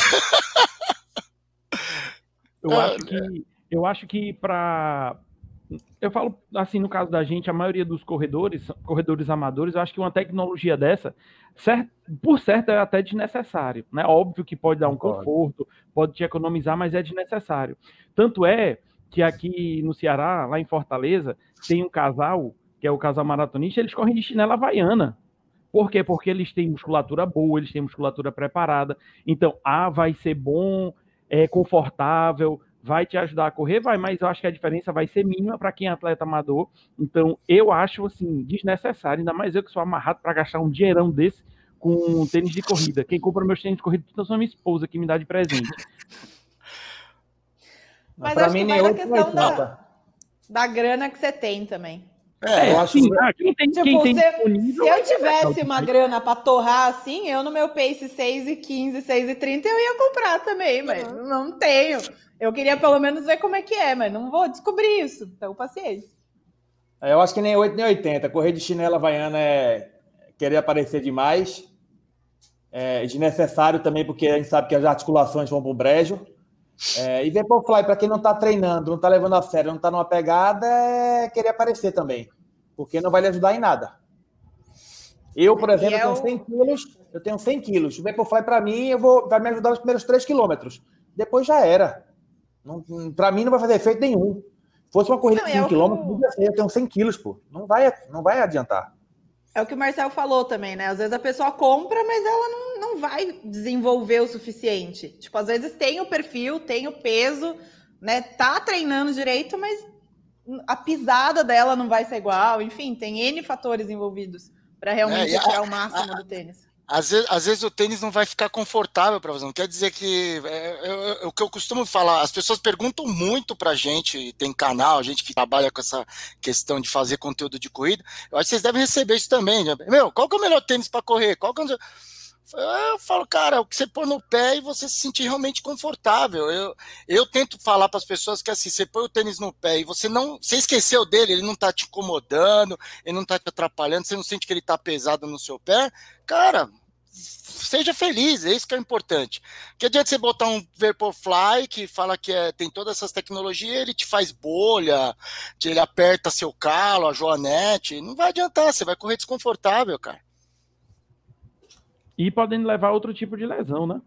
Eu é. acho que, eu acho que para eu falo assim, no caso da gente, a maioria dos corredores, corredores amadores, eu acho que uma tecnologia dessa, certo, por certo, é até desnecessário. Né? Óbvio que pode dar um conforto, pode te economizar, mas é desnecessário. Tanto é que aqui no Ceará, lá em Fortaleza, tem um casal, que é o casal maratonista, eles correm de chinela havaiana. Por quê? Porque eles têm musculatura boa, eles têm musculatura preparada. Então, ah, vai ser bom, é confortável, vai te ajudar a correr, vai, mas eu acho que a diferença vai ser mínima para quem é atleta amador. Então, eu acho assim desnecessário, ainda mais eu que sou amarrado para gastar um dinheirão desse com tênis de corrida. Quem compra meus tênis de corrida então são minha esposa que me dá de presente. Mas acho que vai da questão da, da grana que você tem também. É, eu acho que ah, quem tem, tipo, quem tem se, se eu tivesse uma grana para torrar assim, eu no meu pace 6 e 15, 6 e 30, eu ia comprar também, mas uhum. não tenho. Eu queria pelo menos ver como é que é, mas não vou descobrir isso. Então, paciência. É, eu acho que nem 8 nem 80. Correr de chinela havaiana é querer aparecer demais. É desnecessário também, porque a gente sabe que as articulações vão para o brejo. É, e Vaporfly, para quem não está treinando, não está levando a sério, não está numa pegada, é querer aparecer também. Porque não vai lhe ajudar em nada. Eu, por exemplo, eu... tenho 100 quilos, eu tenho 100 quilos. O Vaporfly, para mim, eu vou, vai me ajudar nos primeiros 3 quilômetros. Depois já era. Para mim, não vai fazer efeito nenhum. Se fosse uma corrida não, de 5 quilômetros, eu... eu tenho 100 quilos, pô. Não vai, não vai adiantar. É o que o Marcel falou também, né? Às vezes a pessoa compra, mas ela não, não vai desenvolver o suficiente. Tipo, às vezes tem o perfil, tem o peso, né? Tá treinando direito, mas a pisada dela não vai ser igual. Enfim, tem N fatores envolvidos para realmente é, tirar o máximo a, do tênis. Às vezes, às vezes, o tênis não vai ficar confortável para você. Não quer dizer que. É, é, o que eu costumo falar, as pessoas perguntam muito para a gente, tem canal, a gente que trabalha com essa questão de fazer conteúdo de corrida. Eu acho que vocês devem receber isso também. Né? Meu, qual que é o melhor tênis para correr? Qual que é o... Eu falo, cara, o que você pôr no pé e você se sentir realmente confortável. Eu, eu tento falar para as pessoas que assim, você põe o tênis no pé e você não. Você esqueceu dele, ele não tá te incomodando, ele não tá te atrapalhando, você não sente que ele tá pesado no seu pé, cara, seja feliz, é isso que é importante. Que adianta você botar um Vaporfly que fala que é, tem todas essas tecnologias, ele te faz bolha, ele aperta seu calo, a joanete, não vai adiantar, você vai correr desconfortável, cara. E podem levar outro tipo de lesão, né?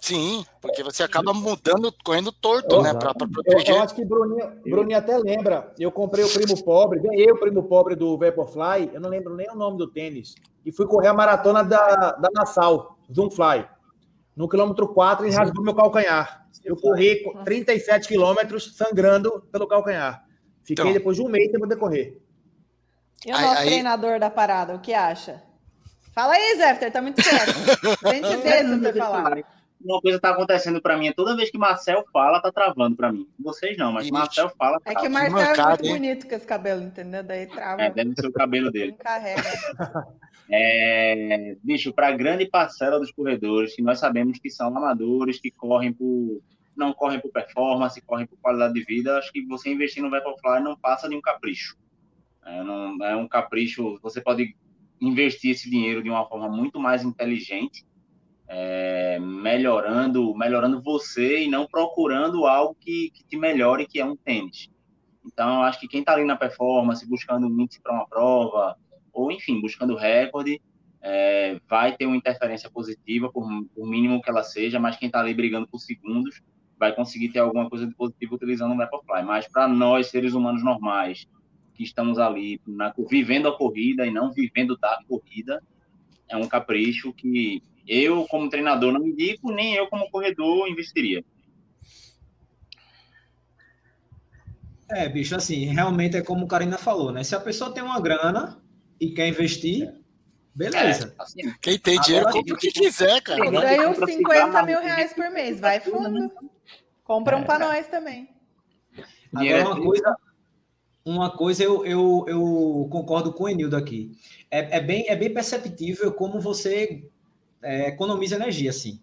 Sim, porque você acaba mudando, correndo torto, né? Para proteger. Eu, eu, acho que Bruninho, Bruninho até lembra. Eu comprei o primo pobre, ganhei o primo pobre do Vaporfly, eu não lembro nem o nome do tênis. E fui correr a maratona da, da Nassau, Zoomfly. No quilômetro 4 e rasgou meu calcanhar. Eu corri 37 quilômetros sangrando pelo calcanhar. Fiquei então, depois de um mês sem poder correr. E o nosso aí, treinador da parada, o que acha? Fala aí, Zé, tá muito certo. Gente desse pra falar. Uma coisa tá acontecendo para mim, toda vez que Marcel fala, tá travando para mim. Vocês não, mas Ixi. Marcel fala. Tá é que o Marcel é muito hein? bonito com esse cabelo, entendeu? Daí trava. É, deve ser o cabelo dele. carrega. É, bicho, para grande parcela dos corredores, que nós sabemos que são amadores, que correm por. não correm por performance, correm por qualidade de vida, acho que você investir no Vaporfly não passa de um capricho. É, não, é um capricho, você pode investir esse dinheiro de uma forma muito mais inteligente, é, melhorando, melhorando você e não procurando algo que, que te melhore, que é um tênis. Então, eu acho que quem está ali na performance, buscando um índice para uma prova, ou enfim, buscando recorde, é, vai ter uma interferência positiva, por, por mínimo que ela seja, mas quem está ali brigando por segundos vai conseguir ter alguma coisa de positivo utilizando o Vaporfly. Mas para nós, seres humanos normais, que estamos ali na, vivendo a corrida e não vivendo da corrida, é um capricho que eu, como treinador, não indico, nem eu, como corredor, investiria. É, bicho, assim, realmente é como o Karina falou, né? Se a pessoa tem uma grana e quer investir, beleza. É, assim, Quem tem dinheiro, Agora, compra o que quiser, cara. Ganha uns 50 mil reais por mês, vai fundo. Compra um é, para nós também. Agora, uma coisa, uma coisa eu, eu, eu concordo com o Enildo aqui. É, é, bem, é bem perceptível como você é, economiza energia, assim.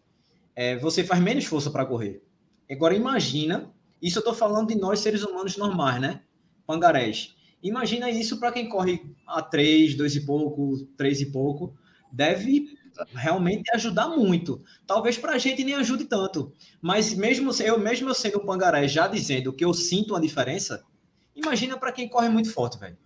É, você faz menos força para correr. Agora, imagina, isso eu estou falando de nós, seres humanos normais, né? Pangarés. Imagina isso para quem corre a três, dois e pouco, três e pouco. Deve realmente ajudar muito. Talvez para a gente nem ajude tanto. Mas mesmo eu, mesmo eu sendo um pangaré, já dizendo que eu sinto uma diferença, Imagina para quem corre muito forte, velho.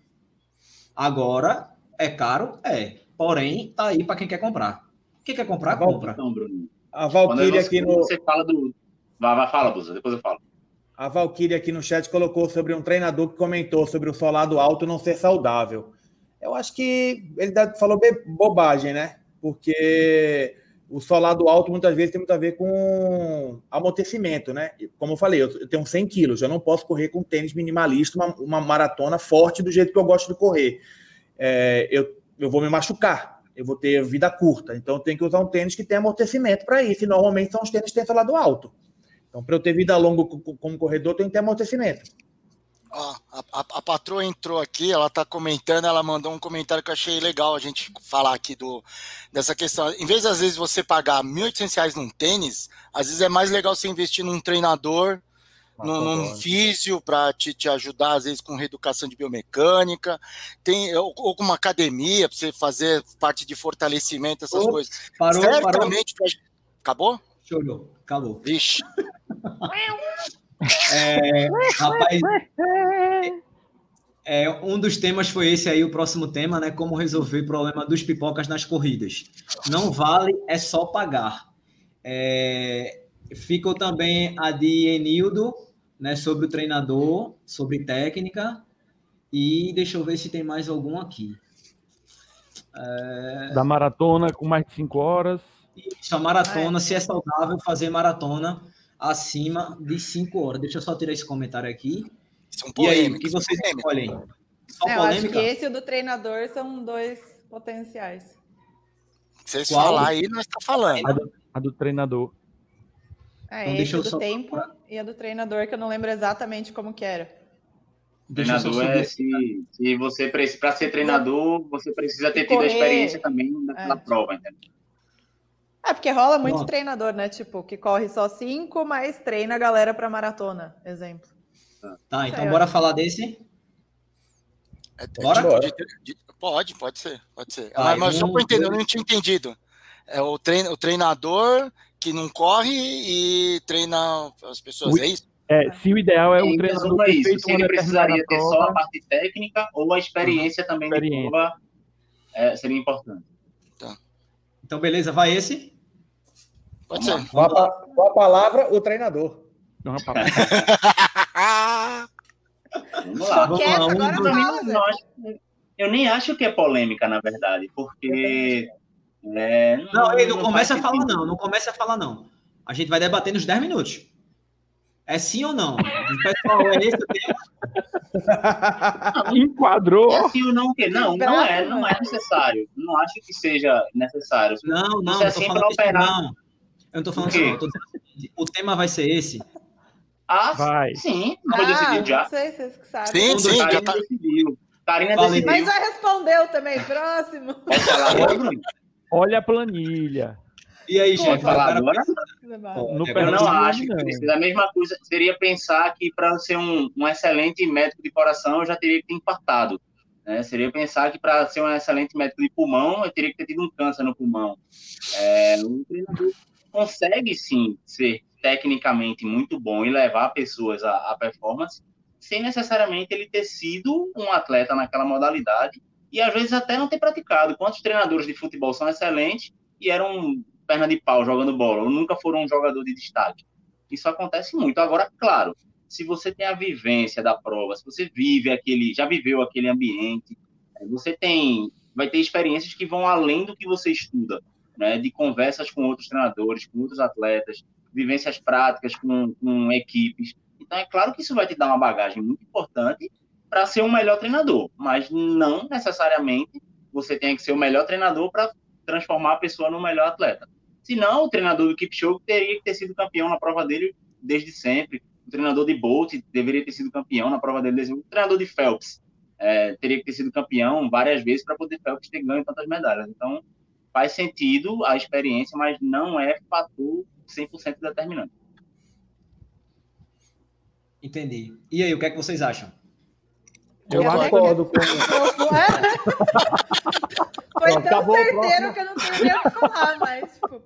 Agora, é caro? É. Porém, tá aí para quem quer comprar. Quem quer comprar, Val... compra. Então, Bruno. A Valkyrie aqui no. Você fala do. Vai, vai, fala, Busa, depois eu falo. A Valkyrie aqui no chat colocou sobre um treinador que comentou sobre o solado alto não ser saudável. Eu acho que ele falou bobagem, né? Porque o solado alto muitas vezes tem muito a ver com amortecimento, né? Como eu falei, eu tenho 100 quilos, eu não posso correr com tênis minimalista, uma, uma maratona forte do jeito que eu gosto de correr. É, eu, eu vou me machucar, eu vou ter vida curta, então eu tenho que usar um tênis que tem amortecimento para isso, e normalmente são os tênis que têm solado alto. Então, para eu ter vida longa como corredor, tem que ter amortecimento. Ó, a, a, a, patroa entrou aqui, ela está comentando, ela mandou um comentário que eu achei legal a gente falar aqui do, dessa questão. Em vez, às vezes, você pagar R$ 1.800 num tênis, às vezes é mais legal você investir num treinador, num, num físio para te, te ajudar, às vezes, com reeducação de biomecânica, tem, ou, ou com uma academia para você fazer parte de fortalecimento, essas oh, coisas. Parou, Certamente. Parou. Acabou? Chorou, acabou. Vixe. É, rapaz, é, um dos temas foi esse aí, o próximo tema, né? Como resolver o problema dos pipocas nas corridas. Não vale, é só pagar. É, ficou também a de Enildo, né? Sobre o treinador, sobre técnica. E deixa eu ver se tem mais algum aqui. É... Da maratona com mais de 5 horas. Isso, a maratona, se é saudável fazer maratona acima de 5 horas. Deixa eu só tirar esse comentário aqui. São e aí, o que vocês escolhem? Só é, eu acho que esse e o do treinador são dois potenciais. Vocês falar aí, nós está falando. A do, a do treinador. É, então, esse do só... tempo e a do treinador, que eu não lembro exatamente como que era. Treinador é se, se você para ser treinador, você precisa ter tido a experiência também na, é. prova, entendeu? É, porque rola muito Nossa. treinador, né? Tipo, que corre só cinco, mas treina a galera para maratona, exemplo. Tá, então bora falar desse? É, bora? De, de, pode, pode ser, pode ser. Vai, mas, mas um, só para entender, eu não tinha entendido. É o, trein, o treinador que não corre e treina as pessoas, o, é isso? É, se o ideal é o treinador é isso. Se ele precisaria ter prova, só a parte técnica ou a experiência também experiência. de prova é, seria importante. Então, beleza, vai esse? Pode ser. Com a, com a palavra, o treinador. Vamos lá. Vamos lá. Vamos lá. Um eu nem acho que é polêmica, na verdade, porque. É, não, não, ele não, não começa a falar, não. Não começa a falar, não. A gente vai debater nos 10 minutos. É sim ou não? Pessoal, é esse o tema? Enquadrou. É sim ou não, que não, não é, não é necessário. Não acho que seja necessário. Não, não, é assim não tô falando não. Eu não tô falando isso, não. O tema vai ser esse. Ah, vai. sim. Não ah, decidido já. Não sei, vocês que sabem. Sim, sim, já tá. Karina decidiu. Mas já respondeu também. Próximo. Olha a planilha. E aí, gente? falar agora? No eu não acho que precisa. A mesma coisa seria pensar que para ser um, um excelente médico de coração eu já teria que ter infartado. Né? Seria pensar que para ser um excelente médico de pulmão eu teria que ter tido um câncer no pulmão. É, o treinador consegue sim ser tecnicamente muito bom e levar pessoas à, à performance sem necessariamente ele ter sido um atleta naquela modalidade e às vezes até não ter praticado. Quantos treinadores de futebol são excelentes e eram perna de pau jogando bola, ou nunca foram um jogador de destaque. Isso acontece muito. Agora, claro, se você tem a vivência da prova, se você vive aquele, já viveu aquele ambiente, você tem, vai ter experiências que vão além do que você estuda, né? De conversas com outros treinadores, com outros atletas, vivências práticas com, com equipes. Então, é claro que isso vai te dar uma bagagem muito importante para ser um melhor treinador, mas não necessariamente você tem que ser o melhor treinador para transformar a pessoa no melhor atleta. Senão, o treinador do Kipchoge teria que ter sido campeão na prova dele desde sempre. O treinador de Bolt deveria ter sido campeão na prova dele desde sempre. O treinador de Phelps é, teria que ter sido campeão várias vezes para poder Phelps ter ganho tantas medalhas. Então, faz sentido a experiência, mas não é fator 100% determinante. Entendi. E aí, o que é que vocês acham? Eu concordo com Foi tão Acabou certeiro que eu não tenho nem o que falar, mas, tipo,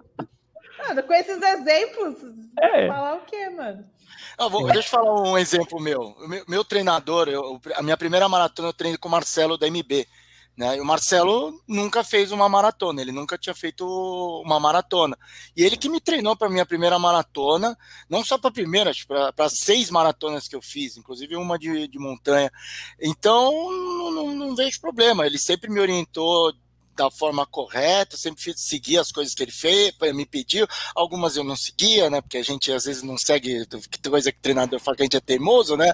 mano, com esses exemplos, é. falar o quê, mano? Ah, vou, deixa eu falar um exemplo meu. Meu, meu treinador, eu, a minha primeira maratona eu treinei com o Marcelo da MB. Né? E o Marcelo nunca fez uma maratona, ele nunca tinha feito uma maratona. E ele que me treinou para minha primeira maratona, não só para a primeira, para seis maratonas que eu fiz, inclusive uma de, de montanha. Então, não, não, não vejo problema. Ele sempre me orientou da forma correta, sempre fiz, seguir as coisas que ele fez, me pediu. Algumas eu não seguia, né? Porque a gente às vezes não segue coisa que o treinador fala que a gente é teimoso, né?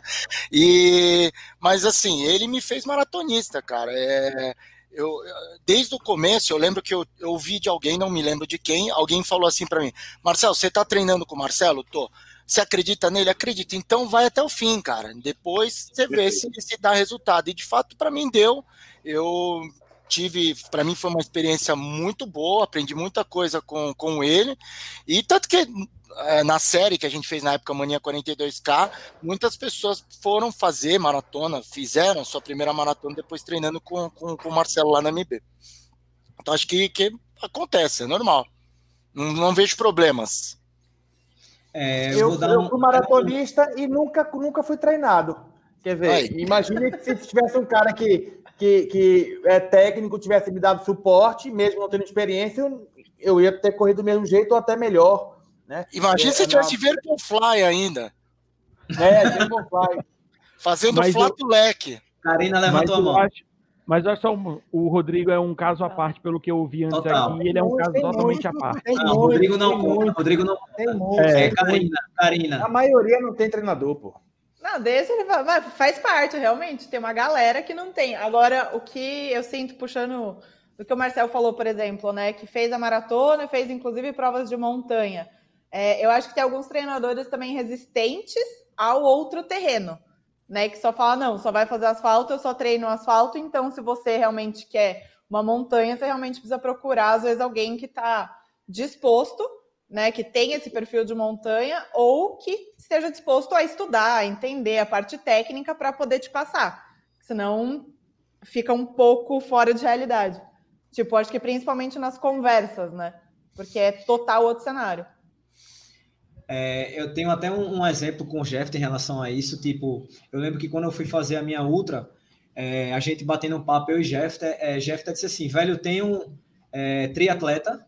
E mas assim, ele me fez maratonista, cara. É, eu, desde o começo, eu lembro que eu, eu ouvi de alguém, não me lembro de quem, alguém falou assim para mim: Marcelo, você tá treinando com o Marcelo? Tô. Você acredita nele? Acredita. Então vai até o fim, cara. Depois você vê se, se dá resultado. E de fato, para mim deu. Eu tive, para mim foi uma experiência muito boa, aprendi muita coisa com, com ele. E tanto que é, na série que a gente fez na época Mania 42K, muitas pessoas foram fazer maratona, fizeram sua primeira maratona depois treinando com, com, com o Marcelo lá na MB. Então acho que, que acontece, é normal. Não, não vejo problemas. É, eu, eu, eu fui maratonista e nunca, nunca fui treinado. Quer ver? Aí. Imagine se tivesse um cara que, que, que é técnico, tivesse me dado suporte, mesmo não tendo experiência, eu, eu ia ter corrido do mesmo jeito ou até melhor. Né? Imagina é, se tivesse na... Fly ainda. É, Fly. Fazendo Mas flato eu... leque. Karina levantou a mão. Acho... Mas olha só, o Rodrigo é um caso à parte, pelo que eu ouvi antes Total. aqui, ele é um caso totalmente à parte. Não, o Rodrigo não conta, Rodrigo não tem muito. É, é Karina, Karina. A maioria não tem treinador, pô. Não, desse ele faz parte, realmente. Tem uma galera que não tem. Agora, o que eu sinto puxando do que o Marcel falou, por exemplo, né? Que fez a maratona, fez inclusive provas de montanha. É, eu acho que tem alguns treinadores também resistentes ao outro terreno né? Que só fala, não, só vai fazer asfalto, eu só treino asfalto. Então, se você realmente quer uma montanha, você realmente precisa procurar, às vezes, alguém que está disposto, né? Que tem esse perfil de montanha, ou que esteja disposto a estudar, a entender a parte técnica para poder te passar. Senão fica um pouco fora de realidade. Tipo, acho que principalmente nas conversas, né? Porque é total outro cenário. É, eu tenho até um, um, exemplo com o Jeff em relação a isso. Tipo, eu lembro que quando eu fui fazer a minha ultra, é, a gente batendo um papo, eu e Jeff, é, Jeff disse assim: velho, eu tenho é, triatleta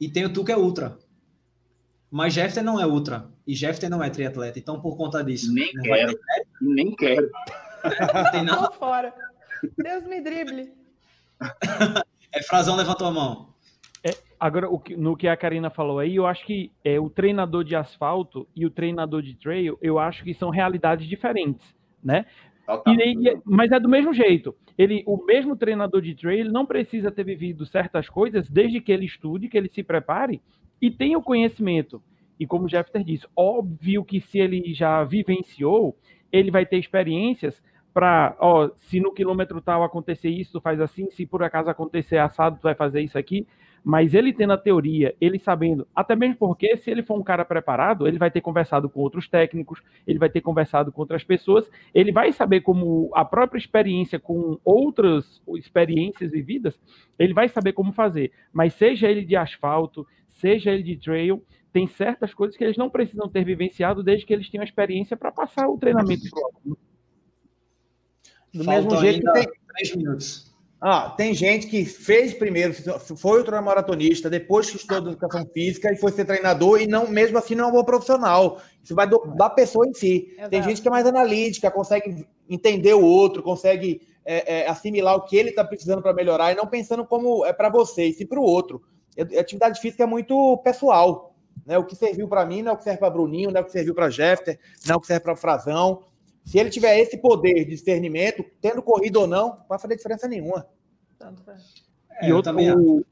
e tenho tu que é ultra. Mas Jeffter não é ultra e Jeffter não é triatleta. Então, por conta disso. Nem quero. Nem quero. Não tem nada. fora. Deus me drible. é, Frazão levantou a mão. Agora, o que, no que a Karina falou aí, eu acho que é, o treinador de asfalto e o treinador de trail, eu acho que são realidades diferentes, né? Mas é do mesmo jeito. Ele, o mesmo treinador de trail não precisa ter vivido certas coisas desde que ele estude, que ele se prepare e tenha o conhecimento. E como o Jeffter disse, óbvio que se ele já vivenciou, ele vai ter experiências para, ó, se no quilômetro tal acontecer isso, tu faz assim, se por acaso acontecer assado, tu vai fazer isso aqui. Mas ele tendo a teoria, ele sabendo, até mesmo porque se ele for um cara preparado, ele vai ter conversado com outros técnicos, ele vai ter conversado com outras pessoas, ele vai saber como a própria experiência com outras experiências vividas, ele vai saber como fazer. Mas seja ele de asfalto, seja ele de trail, tem certas coisas que eles não precisam ter vivenciado desde que eles tenham experiência para passar o treinamento para o aluno. Do mesmo jeito que tem três minutos. Ah, tem gente que fez primeiro, foi ultramaratonista, depois que estudou educação física e foi ser treinador e não, mesmo assim não é um bom profissional. Isso vai do, da pessoa em si. Exato. Tem gente que é mais analítica, consegue entender o outro, consegue é, é, assimilar o que ele está precisando para melhorar e não pensando como é para você, e sim para o outro. A atividade física é muito pessoal. Né? O que serviu para mim não é o que serve para Bruninho, não é o que serviu para Jeffter, não é o que serve para Frazão. Se ele tiver esse poder de discernimento, tendo corrido ou não, não vai fazer diferença nenhuma. É, e outro, o,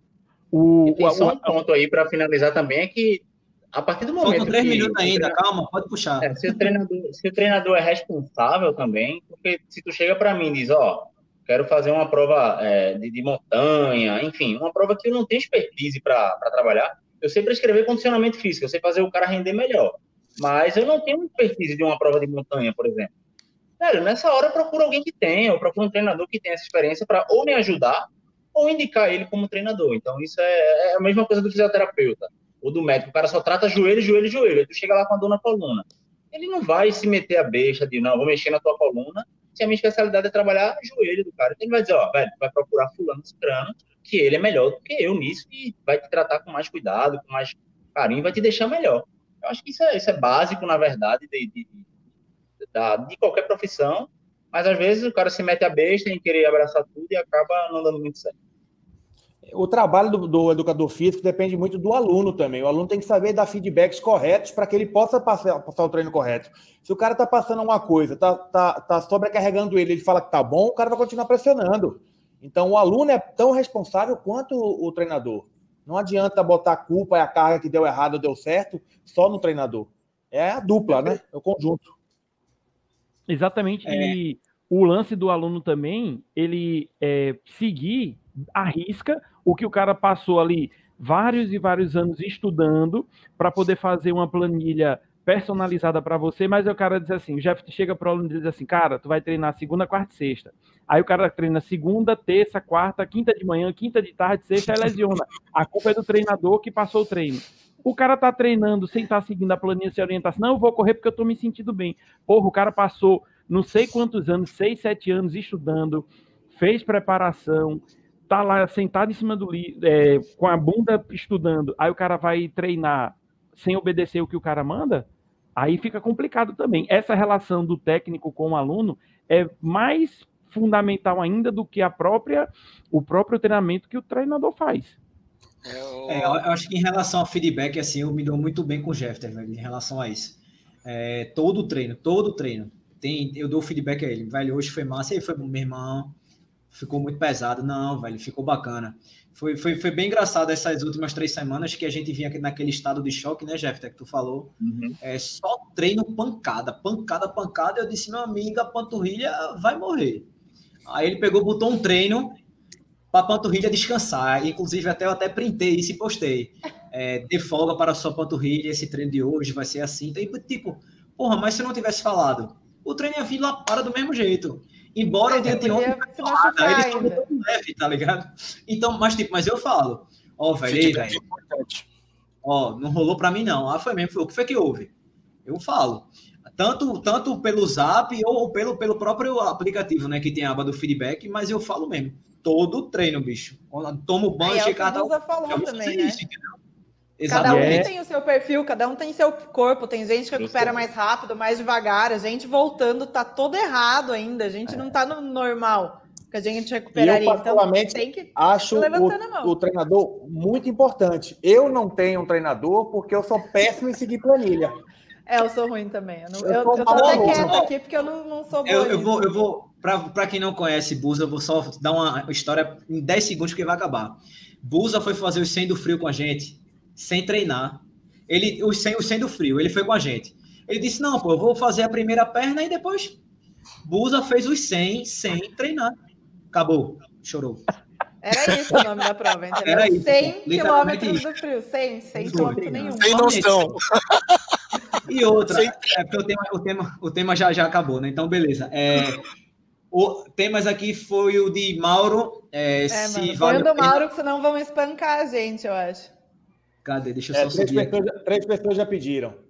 o, e só um ponto aí para finalizar também é que a partir do momento. Faltam três que, minutos ainda, calma, pode puxar. É, se, o treinador, se o treinador é responsável também, porque se tu chega para mim e diz, ó, oh, quero fazer uma prova é, de, de, montanha, enfim, uma prova que eu não tenho expertise para trabalhar, eu sei prescrever condicionamento físico, eu sei fazer o cara render melhor. Mas eu não tenho expertise de uma prova de montanha, por exemplo. Velho, nessa hora eu procuro alguém que tenha, eu procuro um treinador que tenha essa experiência para ou me ajudar ou indicar ele como treinador. Então, isso é, é, a mesma coisa do fisioterapeuta ou do médico. O cara só trata joelho, joelho, joelho. Aí tu chega lá com a dor na coluna. Ele não vai se meter a beixa de, não, vou mexer na tua coluna, se a minha especialidade é trabalhar joelho do cara. Então, ele vai dizer, ó, velho, vai procurar fulano, cicrano, que ele é melhor do que eu nisso e vai te tratar com mais cuidado, com mais carinho, vai te deixar melhor. Eu acho que isso é, isso é básico, na verdade, de, de, da, de qualquer profissão, mas às vezes o cara se mete a besta em querer abraçar tudo e acaba não dando muito certo. O trabalho do, do, educador físico depende muito do aluno também. O aluno tem que saber dar feedbacks corretos para que ele possa passar, passar o treino correto. Se o cara está passando uma coisa, está tá, tá sobrecarregando ele, ele fala que tá bom, o cara vai continuar pressionando. Então, o aluno é tão responsável quanto o, o treinador. Não adianta botar a culpa e a carga que deu errado deu certo só no treinador. É a dupla, né? É o conjunto. Exatamente. É. E o lance do aluno também, ele é, seguir a risca o que o cara passou ali vários e vários anos estudando para poder fazer uma planilha personalizada para você, mas o cara diz assim, o Jeff chega para o aluno e diz assim, cara, tu vai treinar segunda, quarta e sexta. Aí o cara treina segunda, terça, quarta, quinta de manhã, quinta de tarde, sexta, e lesiona. A culpa é do treinador que passou o treino. O cara tá treinando sem estar tá seguindo a planilha sem orientação. Não, eu vou correr porque eu tô me sentindo bem. Porra, o cara passou não sei quantos anos, seis, sete anos estudando, fez preparação, tá lá sentado em cima do livro, é, com a bunda estudando, aí o cara vai treinar sem obedecer o que o cara manda, aí fica complicado também. Essa relação do técnico com o aluno é mais fundamental ainda do que a própria o próprio treinamento que o treinador faz. É, eu acho que em relação ao feedback, assim, eu me dou muito bem com o Jeffter, velho, em relação a isso. É, todo treino, todo treino. Tem, eu dou feedback a ele, velho, hoje foi massa, aí foi bom, meu irmão, ficou muito pesado. Não, velho, ficou bacana. Foi, foi, foi bem engraçado essas últimas três semanas que a gente vinha naquele estado de choque, né, Jeff, que tu falou. Uhum. É só treino pancada, pancada, pancada. Eu disse, meu amigo, a panturrilha vai morrer. Aí ele pegou, botou um treino para a panturrilha descansar. Inclusive, até eu até printei isso e postei. É, de folga para a sua panturrilha, esse treino de hoje vai ser assim. Então, tipo, porra, mas se eu não tivesse falado, o treino ia vir lá para do mesmo jeito. Embora o dia de ontem eles estão muito leve, tá ligado? Então, mas tipo, mas eu falo, ó, oh, velho, velho. Ó, não rolou para mim não. Ah, foi mesmo, foi o que foi que houve? Eu falo. Tanto, tanto pelo Zap ou pelo, pelo próprio aplicativo, né, que tem a aba do feedback, mas eu falo mesmo. Todo treino, bicho. Quando tomo banho, é, chega a falou também, né? Isso, Cada um é. tem o seu perfil, cada um tem seu corpo. Tem gente que recupera mais rápido, mais devagar. A gente voltando tá todo errado ainda. A gente é. não tá no normal que a gente recuperaria. Eu, então, tem que acho o, o, treinador muito importante. Eu não tenho um treinador porque eu sou péssimo em seguir planilha. É, eu sou ruim também. Eu, não, eu, eu, eu tô até quieta aqui porque eu não, não sou boa. Eu, eu vou, eu vou para quem não conhece Busa, eu vou só dar uma história em 10 segundos que vai acabar. Busa foi fazer o 100 do frio com a gente sem treinar. Ele, o sem, o sem do frio, ele foi com a gente. Ele disse: Não, pô, eu vou fazer a primeira perna e depois. Busa fez os 100 sem treinar. Acabou. Chorou. Era isso o nome da prova, entendeu? Era isso, 100 quilômetros do frio. 100, 100 quilômetros nenhum. Sem noção. E outra, é porque o tema, o tema, o tema já, já acabou, né? Então, beleza. É, o temas aqui foi o de Mauro. É, é se mano, vale foi o do Mauro, que senão vão espancar a gente, eu acho. Cadê? Deixa eu é, só três. Pessoas, três pessoas já pediram.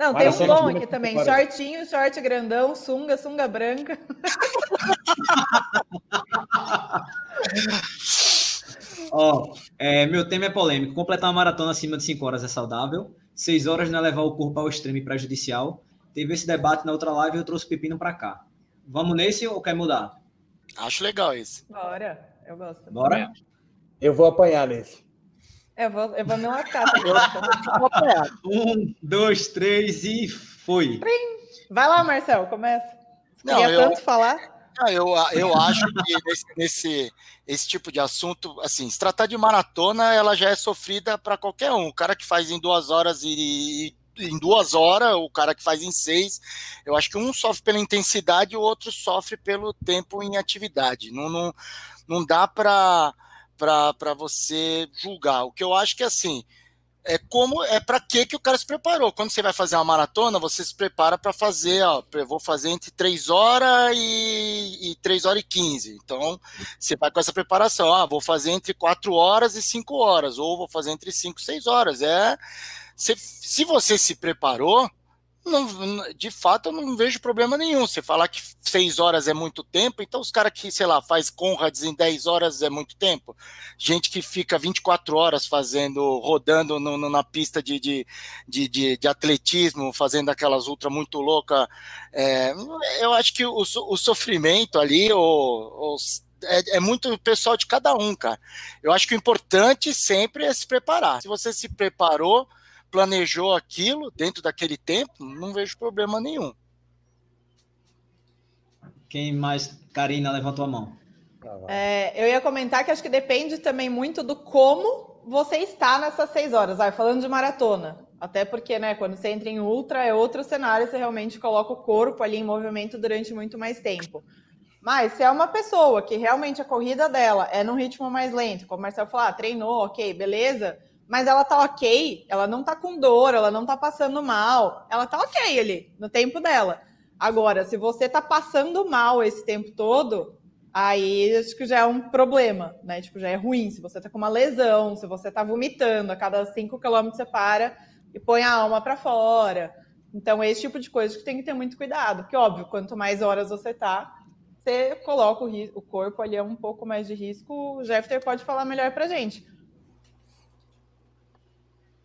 Não, tem um bom aqui também. Para. Shortinho, short grandão, sunga, sunga branca. Ó, é, meu tema é polêmico. Completar uma maratona acima de 5 horas é saudável. 6 horas não é levar o corpo ao extremo e prejudicial. Teve esse debate na outra live e eu trouxe o pepino para cá. Vamos nesse ou quer mudar? Acho legal esse. Bora, eu gosto. Bora? Eu vou apanhar nesse. Eu vou, eu vou me lascar. um, dois, três e foi. Vai lá, Marcel, começa. Não, Queria eu, tanto falar. Não, eu, eu acho que nesse, nesse esse tipo de assunto, assim, se tratar de maratona, ela já é sofrida para qualquer um. O cara que faz em duas horas e, e em duas horas, o cara que faz em seis, eu acho que um sofre pela intensidade o outro sofre pelo tempo em atividade. Não, não, não dá para para você julgar. O que eu acho que assim é como é para que que o cara se preparou. Quando você vai fazer uma maratona, você se prepara para fazer, ó, eu vou fazer entre 3 horas e, e 3 horas e 15. Então, você vai com essa preparação, ah, vou fazer entre 4 horas e 5 horas, ou vou fazer entre 5 e 6 horas. É, se, se você se preparou, não, de fato, eu não vejo problema nenhum. Você falar que seis horas é muito tempo, então os caras que, sei lá, faz Conrads em 10 horas é muito tempo. Gente que fica 24 horas fazendo, rodando no, no, na pista de, de, de, de, de atletismo, fazendo aquelas ultra muito louca. É, eu acho que o, o sofrimento ali, o, os, é, é, muito pessoal de cada um, cara. Eu acho que o importante sempre é se preparar. Se você se preparou planejou aquilo dentro daquele tempo, não vejo problema nenhum. Quem mais? Karina, levantou a mão. É, eu ia comentar que acho que depende também muito do como você está nessas seis horas. Vai falando de maratona. Até porque, né, quando você entra em ultra, é outro cenário, você realmente coloca o corpo ali em movimento durante muito mais tempo. Mas se é uma pessoa que realmente a corrida dela é num ritmo mais lento, como o Marcelo falou, ah, treinou, ok, beleza, mas ela tá ok, ela não tá com dor, ela não tá passando mal, ela tá ok ali, no tempo dela. Agora, se você tá passando mal esse tempo todo, aí acho que já é um problema, né? Tipo, já é ruim. Se você tá com uma lesão, se você tá vomitando, a cada 5 quilômetros você para e põe a alma para fora. Então, esse tipo de coisa que tem que ter muito cuidado, porque, óbvio, quanto mais horas você tá, você coloca o, o corpo ali é um pouco mais de risco. O Jeffter pode falar melhor pra gente.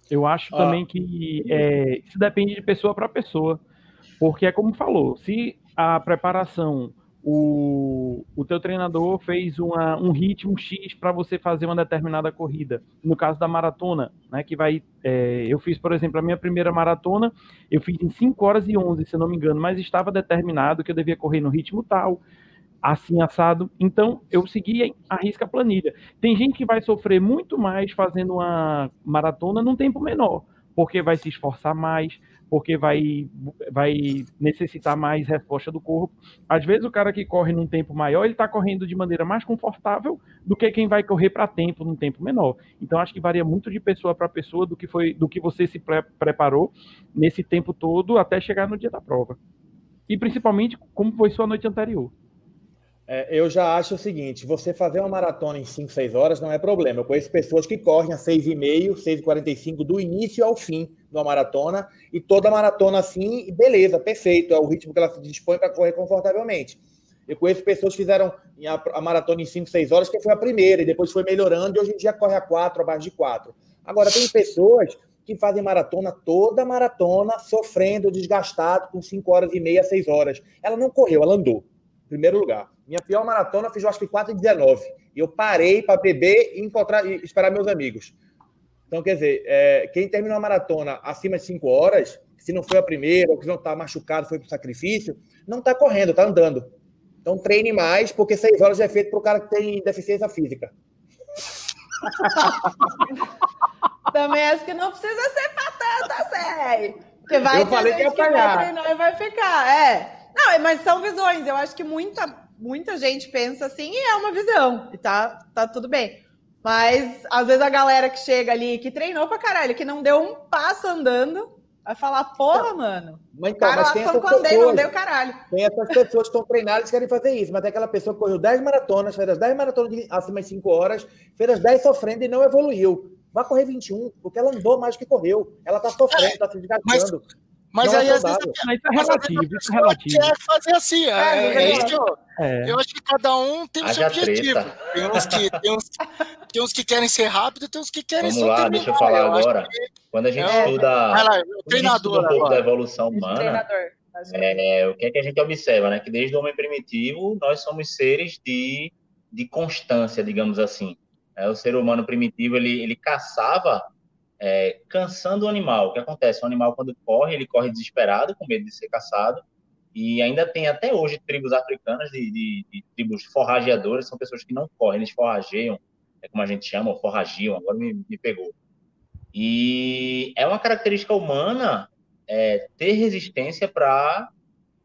Eu acho ah. também que é, isso depende de pessoa para pessoa. Porque é como falou, se a preparação, o, o teu treinador fez uma, um ritmo X para você fazer uma determinada corrida. No caso da maratona, né, que vai. É, eu fiz, por exemplo, a minha primeira maratona, eu fiz em 5 horas e 11, se não me engano, mas estava determinado que eu devia correr no ritmo tal, assim assado. Então, eu segui a risca planilha. Tem gente que vai sofrer muito mais fazendo uma maratona num tempo menor, porque vai se esforçar mais, porque vai, vai necessitar mais resposta do corpo. Às vezes, o cara que corre num tempo maior, ele está correndo de maneira mais confortável do que quem vai correr para tempo num tempo menor. Então, acho que varia muito de pessoa para pessoa do que foi, do que você se pre preparou nesse tempo todo até chegar no dia da prova. E principalmente como foi sua noite anterior. É, eu já acho o seguinte: você fazer uma maratona em 5, 6 horas não é problema. Eu conheço pessoas que correm a 6,5, 6,45 do início ao fim de uma maratona, e toda maratona assim, beleza, perfeito, é o ritmo que ela se dispõe para correr confortavelmente. Eu conheço pessoas que fizeram a, maratona em 5, 6 horas, que foi a primeira, e depois foi melhorando, e hoje em dia corre a 4, abaixo de 4. Agora, tem pessoas que fazem maratona, toda maratona, sofrendo, desgastado, com 5 horas e meia, 6 horas. Ela não correu, ela andou, em primeiro lugar. Minha pior maratona eu fiz, eu acho que 4,19. E eu parei para beber e encontrar e esperar meus amigos. Então, quer dizer, é, quem terminou a maratona acima de 5 horas, se não foi a primeira, ou que não está machucado, foi para o sacrifício, não está correndo, está andando. Então, treine mais, porque 6 horas é feito para o cara que tem deficiência física. Também acho que não precisa ser para tanto, sério. Porque vai eu falei que ia pagar. Vai treinar e vai ficar, é. Não, mas são visões. Eu acho que muita muita gente pensa assim e é uma visão, e tá, tá tudo bem. Mas às vezes a galera que chega ali, que treinou pra caralho, que não deu um passo andando, vai falar, porra, mano. Mas, então, cara, mas tem essas pessoas, andei, não deu caralho. Tem essas pessoas que estão treinadas e querem fazer isso, mas tem aquela pessoa que correu 10 maratonas, fez as 10 maratonas de acima de 5 horas, fez as 10 sofrendo e não evoluiu. Vai correr 21, porque ela andou mais que correu. Ela tá sofrendo, tá se desgastando. Mas não aí, é às vezes, mas é relativo, isso é relativo. quer fazer assim. É, é, é isso que eu, é. eu acho que cada um tem o seu objetivo. Tem uns, que, tem, uns, tem uns que querem ser rápido, tem uns que querem Vamos lá, deixa eu falar eu agora. Que... Quando a gente é, estuda, lá, treinador, um pouco da evolução humana, é, o que é que a gente observa, né? Que desde o homem primitivo, nós somos seres de, de constância, digamos assim. É, o ser humano primitivo, ele, ele caçava é, cansando o animal. O que acontece? O animal, quando corre, ele corre desesperado, com medo de ser caçado, e ainda tem até hoje tribos africanas, de, de, de tribos forrageadoras, são pessoas que não correm, eles forrageiam, é como a gente chama, ou forragiam, agora me, me pegou. E é uma característica humana é, ter resistência para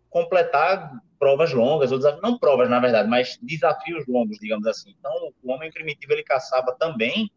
completar provas longas, ou desafios, não provas, na verdade, mas desafios longos, digamos assim. Então, o homem primitivo, ele caçava também,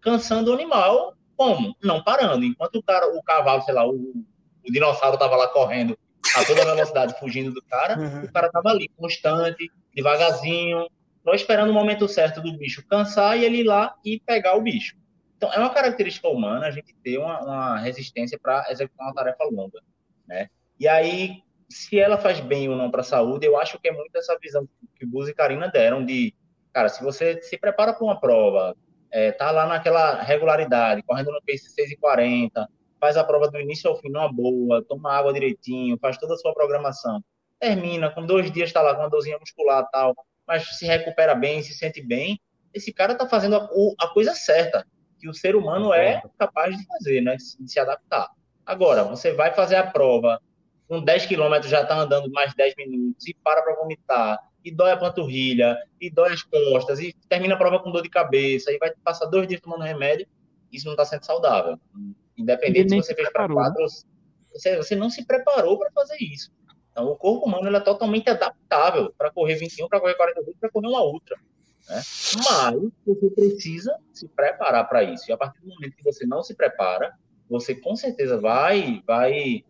cansando o animal como? Não parando. Enquanto o cara, o cavalo, sei lá, o, o dinossauro estava lá correndo a toda velocidade, fugindo do cara, uhum. o cara estava ali, constante, devagarzinho, só esperando o momento certo do bicho cansar e ele ir lá e pegar o bicho. Então, é uma característica humana a gente ter uma, uma resistência para executar uma tarefa longa, né? E aí, se ela faz bem ou não para a saúde, eu acho que é muito essa visão que Buz e Karina deram de, cara, se você se prepara para uma prova, é, tá lá naquela regularidade, correndo no pace 6,40, faz a prova do início ao fim numa boa, toma água direitinho, faz toda a sua programação. Termina, com dois dias está lá com uma dorzinha muscular tal, mas se recupera bem, se sente bem, esse cara está fazendo a, a, coisa certa, que o ser humano é capaz de fazer, né, de se adaptar. Agora, você vai fazer a prova, com 10 quilômetros já está andando mais 10 minutos e para para vomitar, e dói a panturrilha, e dói as costas, e termina a prova com dor de cabeça, e vai passar dois dias tomando remédio, isso não está sendo saudável. Independente se você fez para quatro, você, você não se preparou para fazer isso. Então, o corpo humano é totalmente adaptável para correr 21, para correr 42, para correr uma outra. Né? Mas você precisa se preparar para isso. E a partir do momento que você não se prepara, você com certeza vai, vai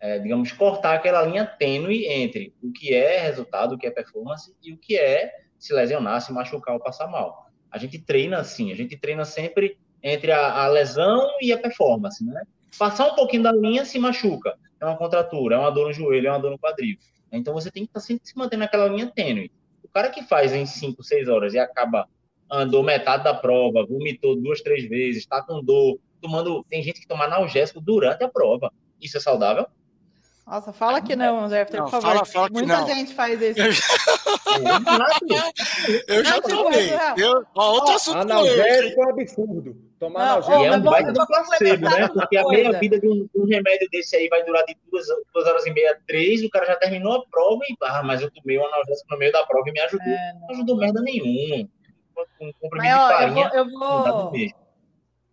é, digamos, cortar aquela linha tênue entre o que é resultado, o que é performance e o que é se lesionar, se machucar ou passar mal. A gente treina assim, a gente treina sempre entre a, a lesão e a performance, né? Passar um pouquinho da linha se machuca, é uma contratura, é uma dor no joelho, é uma dor no quadril. Então você tem que estar tá sempre se mantendo naquela linha tênue. O cara que faz em 5, 6 horas e acaba andou metade da prova, vomitou duas, três vezes, está com dor, tomando. Tem gente que toma analgésico durante a prova. Isso é saudável? Nossa, fala que não, Jeffter, por favor. Fala, fala Muita gente faz isso. Eu já, tomei. Eu, ó, outro assunto analgésico é um absurdo. Tomar analgésico. é um baita do placebo, né? Porque a meia vida de um, um, remédio desse aí vai durar de duas, duas horas e meia, três, o cara já terminou a prova e, ah, mas eu tomei um analgésico no meio da prova e me ajudou. É, não. não ajudou merda nenhuma. Um comprimido de farinha. Eu vou. Eu vou...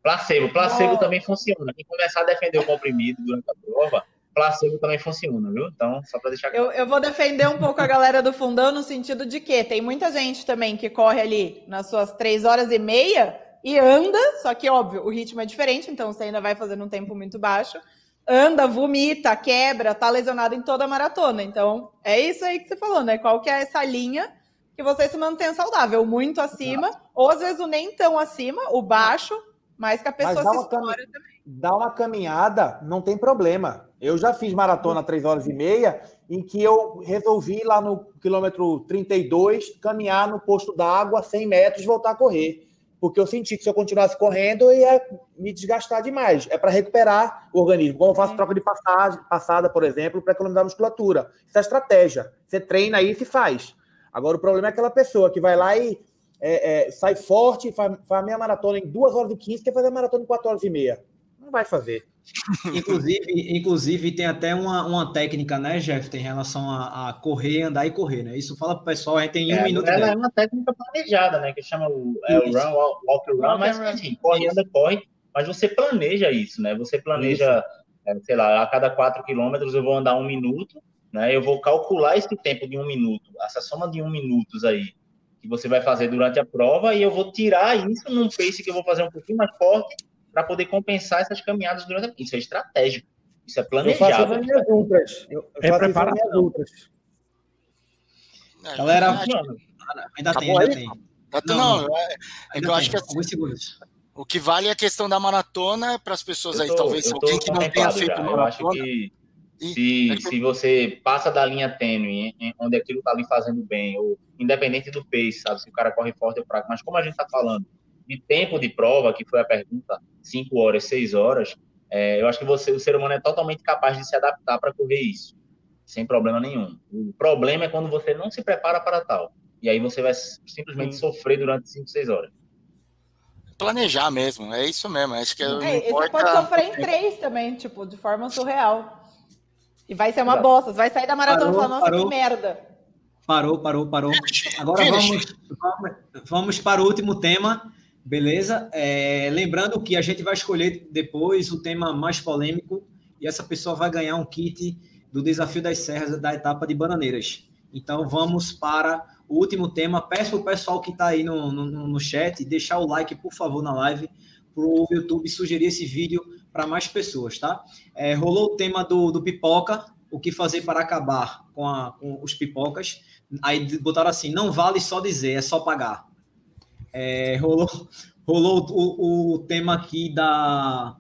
Placebo, placebo vou... também funciona. Quem começar a defender o comprimido durante a prova placebo também funciona, viu? Então, só para deixar claro. Eu, eu vou defender um pouco a galera do fundão no sentido de que tem muita gente também que corre ali nas suas três horas e meia e anda, só que óbvio, o ritmo é diferente, então você ainda vai fazendo um tempo muito baixo. Anda, vomita, quebra, tá lesionado em toda a maratona. Então, é isso aí que você falou, né? Qual que é essa linha que você se mantenha saudável? Muito acima, Exato. ou às vezes o nem tão acima, o baixo, mas que a pessoa se estoura também dar uma caminhada, não tem problema. Eu já fiz maratona 3 horas e meia, em que eu resolvi lá no quilômetro 32 caminhar no posto d'água 100 metros e voltar a correr. Porque eu senti que se eu continuasse correndo, ia me desgastar demais. É para recuperar o organismo. Como eu faço troca de passagem, passada, por exemplo, para economizar musculatura. Isso é estratégia. Você treina aí e se faz. Agora, o problema é aquela pessoa que vai lá e é, é, sai forte, faz, faz a meia maratona em 2 horas e 15, quer fazer a maratona em 4 horas e meia não vai fazer. Inclusive, inclusive tem até uma, uma técnica, né, Jeff, em relação a, a, correr, andar e correr, né? Isso fala para o pessoal, a gente tem um é, minuto. Ela é uma técnica planejada, né? Que chama o, é, o run, walk, run, walk mas assim, corre, anda, corre, mas você planeja isso, né? Você planeja, é, sei lá, a cada quatro quilômetros eu vou andar um minuto, né? Eu vou calcular esse tempo de um minuto, essa soma de um minutos aí que você vai fazer durante a prova e eu vou tirar isso num pace que eu vou fazer um pouquinho mais forte para poder compensar essas caminhadas durante a... Isso é estratégico. Isso é planejado. Eu faço as minhas ultras. Eu, eu é faço as minhas ultras. Galera, ainda tem, ainda tem. Não, não, é, é eu acho que assim, o que vale é a questão da maratona para as pessoas aí, talvez alguém que não tenha feito maratona. Eu acho que se, é se você passa da linha tênue, onde aquilo está ali fazendo bem, ou independente do pace, sabe, se o cara corre forte ou fraco, mas como a gente está falando, de tempo de prova, que foi a pergunta, 5 horas, 6 horas, é, eu acho que você, o ser humano é totalmente capaz de se adaptar para correr isso, sem problema nenhum. O problema é quando você não se prepara para tal. E aí você vai simplesmente hum. sofrer durante 5, 6 horas. Planejar mesmo, é isso mesmo. Acho que é, importa... Você pode sofrer em três também, tipo, de forma surreal. E vai ser uma Exato. bosta. Você vai sair da maratona falando, nossa, parou. que merda. Parou, parou, parou. Agora vamos, vamos, vamos para o último tema, Beleza? É, lembrando que a gente vai escolher depois o tema mais polêmico e essa pessoa vai ganhar um kit do Desafio das Serras da etapa de Bananeiras. Então vamos para o último tema. Peço para o pessoal que está aí no, no, no, chat deixar o like, por favor, na live, para o YouTube sugerir esse vídeo para mais pessoas, tá? É, rolou o tema do, do pipoca, o que fazer para acabar com, a, com os pipocas. Aí botaram assim: não vale só dizer, é só pagar. É, rolou rolou o, o, tema aqui da.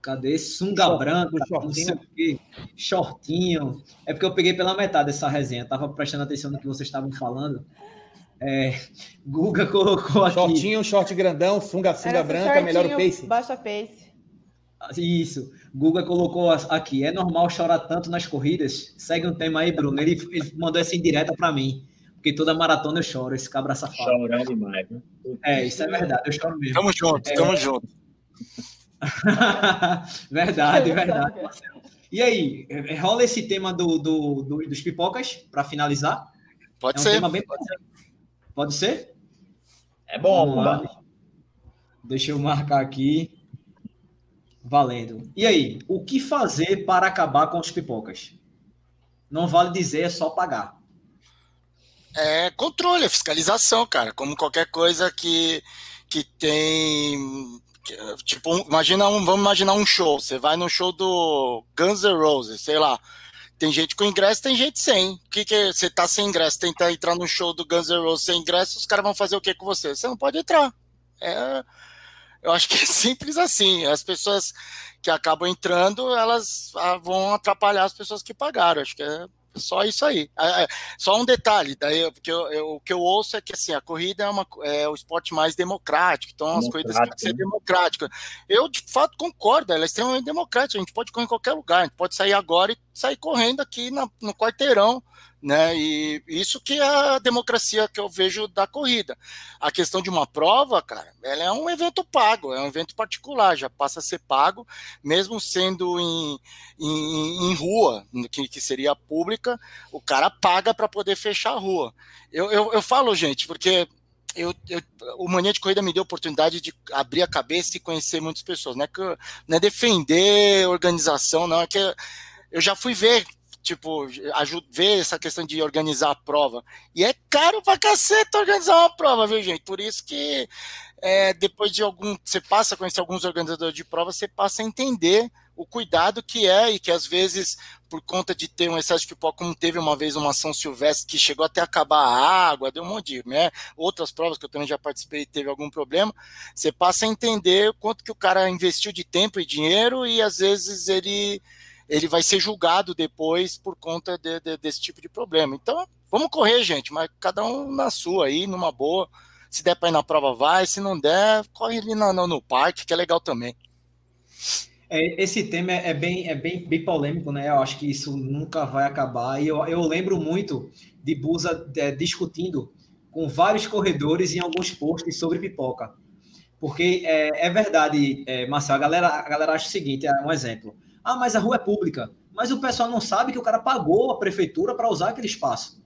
Cadê? Sunga Short, branca, não sei o quê. Shortinho. É porque eu peguei pela metade essa resenha, tava prestando atenção no que vocês estavam falando. É, Guga colocou aqui. Shortinho, short grandão, sunga, sunga branca, melhor o pace. Baixa pace. Isso. Guga colocou aqui. É normal chorar tanto nas corridas? Segue um tema aí, Bruno. Ele, ele mandou essa indireta para mim. Porque toda maratona eu choro, esse cabra safado. Chorando demais, né? É, isso é verdade, eu choro mesmo. Tamo junto, é... tamo junto. verdade, verdade. E aí, é, rola esse tema do, do, do dos pipocas para finalizar? Pode é um ser. Bem... Pode ser? É bom, Deixa eu marcar aqui. Valendo. E aí, o que fazer para acabar com os pipocas? Não vale dizer, é só pagar. É controle, é fiscalização, cara. Como qualquer coisa que, que tem. Tipo, imagina um, vamos imaginar um show. Você vai no show do Guns N' Roses, sei lá. Tem gente com ingresso, tem gente sem. O que, que você tá sem ingresso, tentar entrar no show do Guns N' Roses sem ingresso, os caras vão fazer o que com você? Você não pode entrar. É, eu acho que é simples assim. As pessoas que acabam entrando, elas ah, vão atrapalhar as pessoas que pagaram. Acho que é só isso aí. É, só um detalhe, daí, porque eu, eu, o que eu ouço é que assim, a corrida é, uma, é o esporte mais democrático, então as corridas têm que ser democráticas. Eu, de fato, concordo, ela é extremamente democrática, a gente pode correr em qualquer lugar, a gente pode sair agora e sair correndo aqui na, no quarteirão né? E isso que é a democracia que eu vejo da corrida. A questão de uma prova, cara, ela é um evento pago, é um evento particular, já passa a ser pago, mesmo sendo em, em, em rua, que, que seria pública, o cara paga para poder fechar a rua. Eu, eu, eu falo, gente, porque eu, eu, o Mania de Corrida me deu a oportunidade de abrir a cabeça e conhecer muitas pessoas. Não é, que, não é defender organização, não, é que eu já fui ver tipo, ver essa questão de organizar a prova. E é caro pra caceta organizar uma prova, viu, gente? Por isso que é, depois de algum. Você passa a conhecer alguns organizadores de prova, você passa a entender o cuidado que é, e que às vezes, por conta de ter um excesso de pipoca, como teve uma vez uma São Silvestre que chegou até acabar a água, deu um monte de, né? Outras provas que eu também já participei teve algum problema, você passa a entender quanto que o cara investiu de tempo e dinheiro e às vezes ele ele vai ser julgado depois por conta de, de, desse tipo de problema. Então, vamos correr, gente, mas cada um na sua aí, numa boa. Se der para ir na prova, vai. Se não der, corre ali no, no, no parque, que é legal também. É, esse tema é bem, é bem, bem polêmico, né? Eu acho que isso nunca vai acabar. E eu, eu lembro muito de Busa é, discutindo com vários corredores em alguns posts sobre pipoca. Porque é, é verdade, é, Marcelo, a galera, a galera acha o seguinte, é um exemplo. Ah, mas a rua é pública. Mas o pessoal não sabe que o cara pagou a prefeitura para usar aquele espaço.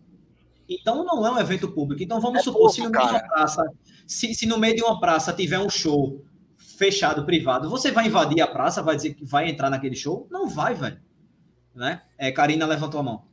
Então não é um evento público. Então vamos é supor, pouco, se, no meio de uma praça, se, se no meio de uma praça tiver um show fechado, privado, você vai invadir a praça, vai dizer que vai entrar naquele show? Não vai, velho. Né? É, Karina levantou a mão.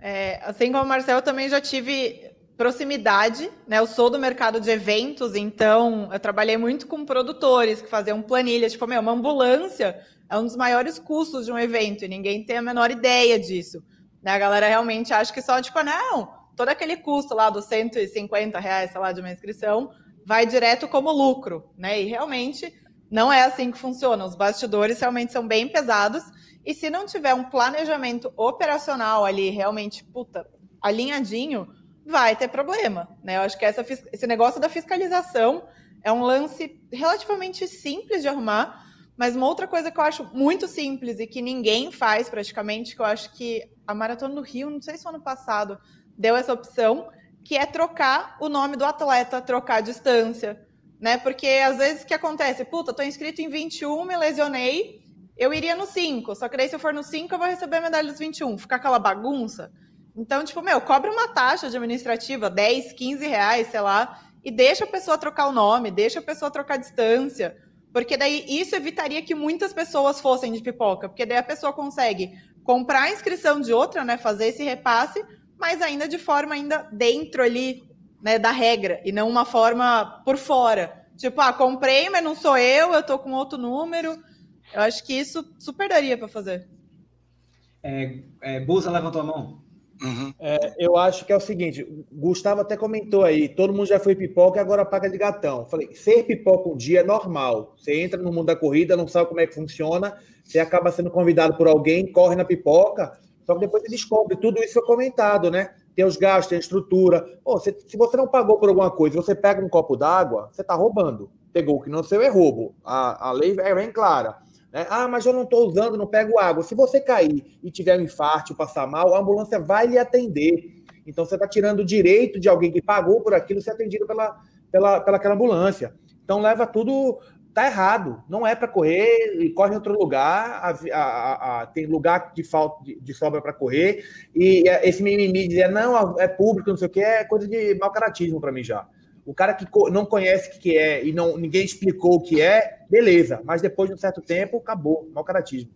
É, assim como o Marcel, eu também já tive proximidade, né? Eu sou do mercado de eventos, então eu trabalhei muito com produtores que faziam planilhas, tipo, meu, uma ambulância é um dos maiores custos de um evento e ninguém tem a menor ideia disso. Né? A galera realmente acha que só, tipo, não, todo aquele custo lá dos 150 reais, sei lá, de uma inscrição, vai direto como lucro, né? E realmente não é assim que funciona. Os bastidores realmente são bem pesados. E se não tiver um planejamento operacional ali, realmente, puta, alinhadinho, vai ter problema, né? Eu acho que essa, esse negócio da fiscalização é um lance relativamente simples de arrumar, mas uma outra coisa que eu acho muito simples e que ninguém faz praticamente, que eu acho que a Maratona do Rio, não sei se ano passado, deu essa opção, que é trocar o nome do atleta, trocar a distância. Né? Porque às vezes o que acontece? Puta, tô inscrito em 21, me lesionei, eu iria no 5, só que daí se eu for no 5 eu vou receber a medalha dos 21. Ficar aquela bagunça. Então, tipo, meu, cobra uma taxa administrativa, 10, 15 reais, sei lá, e deixa a pessoa trocar o nome, deixa a pessoa trocar a distância. Porque daí isso evitaria que muitas pessoas fossem de pipoca, porque daí a pessoa consegue comprar a inscrição de outra, né, fazer esse repasse, mas ainda de forma ainda dentro ali, né, da regra e não uma forma por fora. Tipo, ah, comprei, mas não sou eu, eu tô com outro número. Eu acho que isso super daria para fazer. É, é, Busa levantou a mão. Uhum. É, eu acho que é o seguinte, Gustavo até comentou aí, todo mundo já foi pipoca e agora paga de gatão. Falei, ser pipoca um dia é normal. Você entra no mundo da corrida, não sabe como é que funciona, você acaba sendo convidado por alguém, corre na pipoca, só que depois você descobre. Tudo isso foi comentado, né? Tem os gastos, tem a estrutura. Pô, se, se você não pagou por alguma coisa, você pega um copo d'água, você está roubando. Pegou o que não seu é roubo. A, a lei é bem clara. Né? Ah, mas eu não estou usando, não pego água. Se você cair e tiver um infarto, passar mal, a ambulância vai lhe atender. Então você está tirando o direito de alguém que pagou por aquilo ser atendido pela, pela, pela aquela ambulância. Então leva tudo. Tá errado, não é para correr e corre em outro lugar. A, a, a, tem lugar de falta de, de sobra para correr. E esse mimimi dizer não, é público, não sei o que, é coisa de mau caratismo para mim já. O cara que não conhece o que é e não, ninguém explicou o que é, beleza. Mas depois de um certo tempo, acabou. Mau caratismo.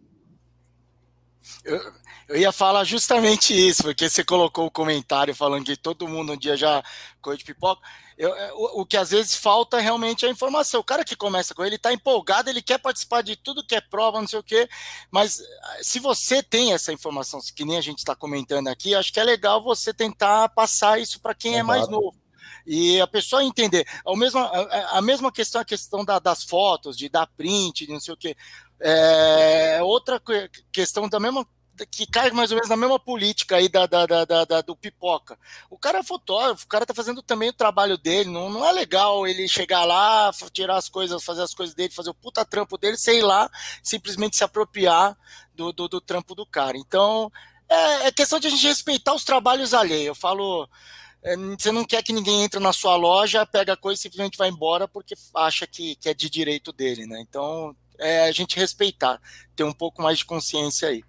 Eu, eu ia falar justamente isso, porque você colocou o comentário falando que todo mundo um dia já coisa de pipoca. Eu, é, o, o, que às vezes falta realmente é a informação. O cara que começa com ele está empolgado, ele quer participar de tudo que é prova, não sei o quê. Mas ah, se você tem essa informação, que nem a gente está comentando aqui, acho que é legal você tentar passar isso para quem Exato. é mais novo e a pessoa entender. A mesma, a, mesma questão, a questão da, das fotos, de dar print, de não sei o quê. É, outra questão da mesma que cai mais ou menos na mesma política aí da, da, da, da, do pipoca. O cara é fotógrafo, o cara tá fazendo também o trabalho dele, não, não é legal ele chegar lá, tirar as coisas, fazer as coisas dele, fazer o puta trampo dele, sei lá, simplesmente se apropriar do, do, do trampo do cara. Então, é, é, questão de a gente respeitar os trabalhos alheios. Eu falo, você não quer que ninguém entre na sua loja, pega a coisa e simplesmente vai embora porque acha que, que é de direito dele, né? Então, é a gente respeitar, ter um pouco mais de consciência aí.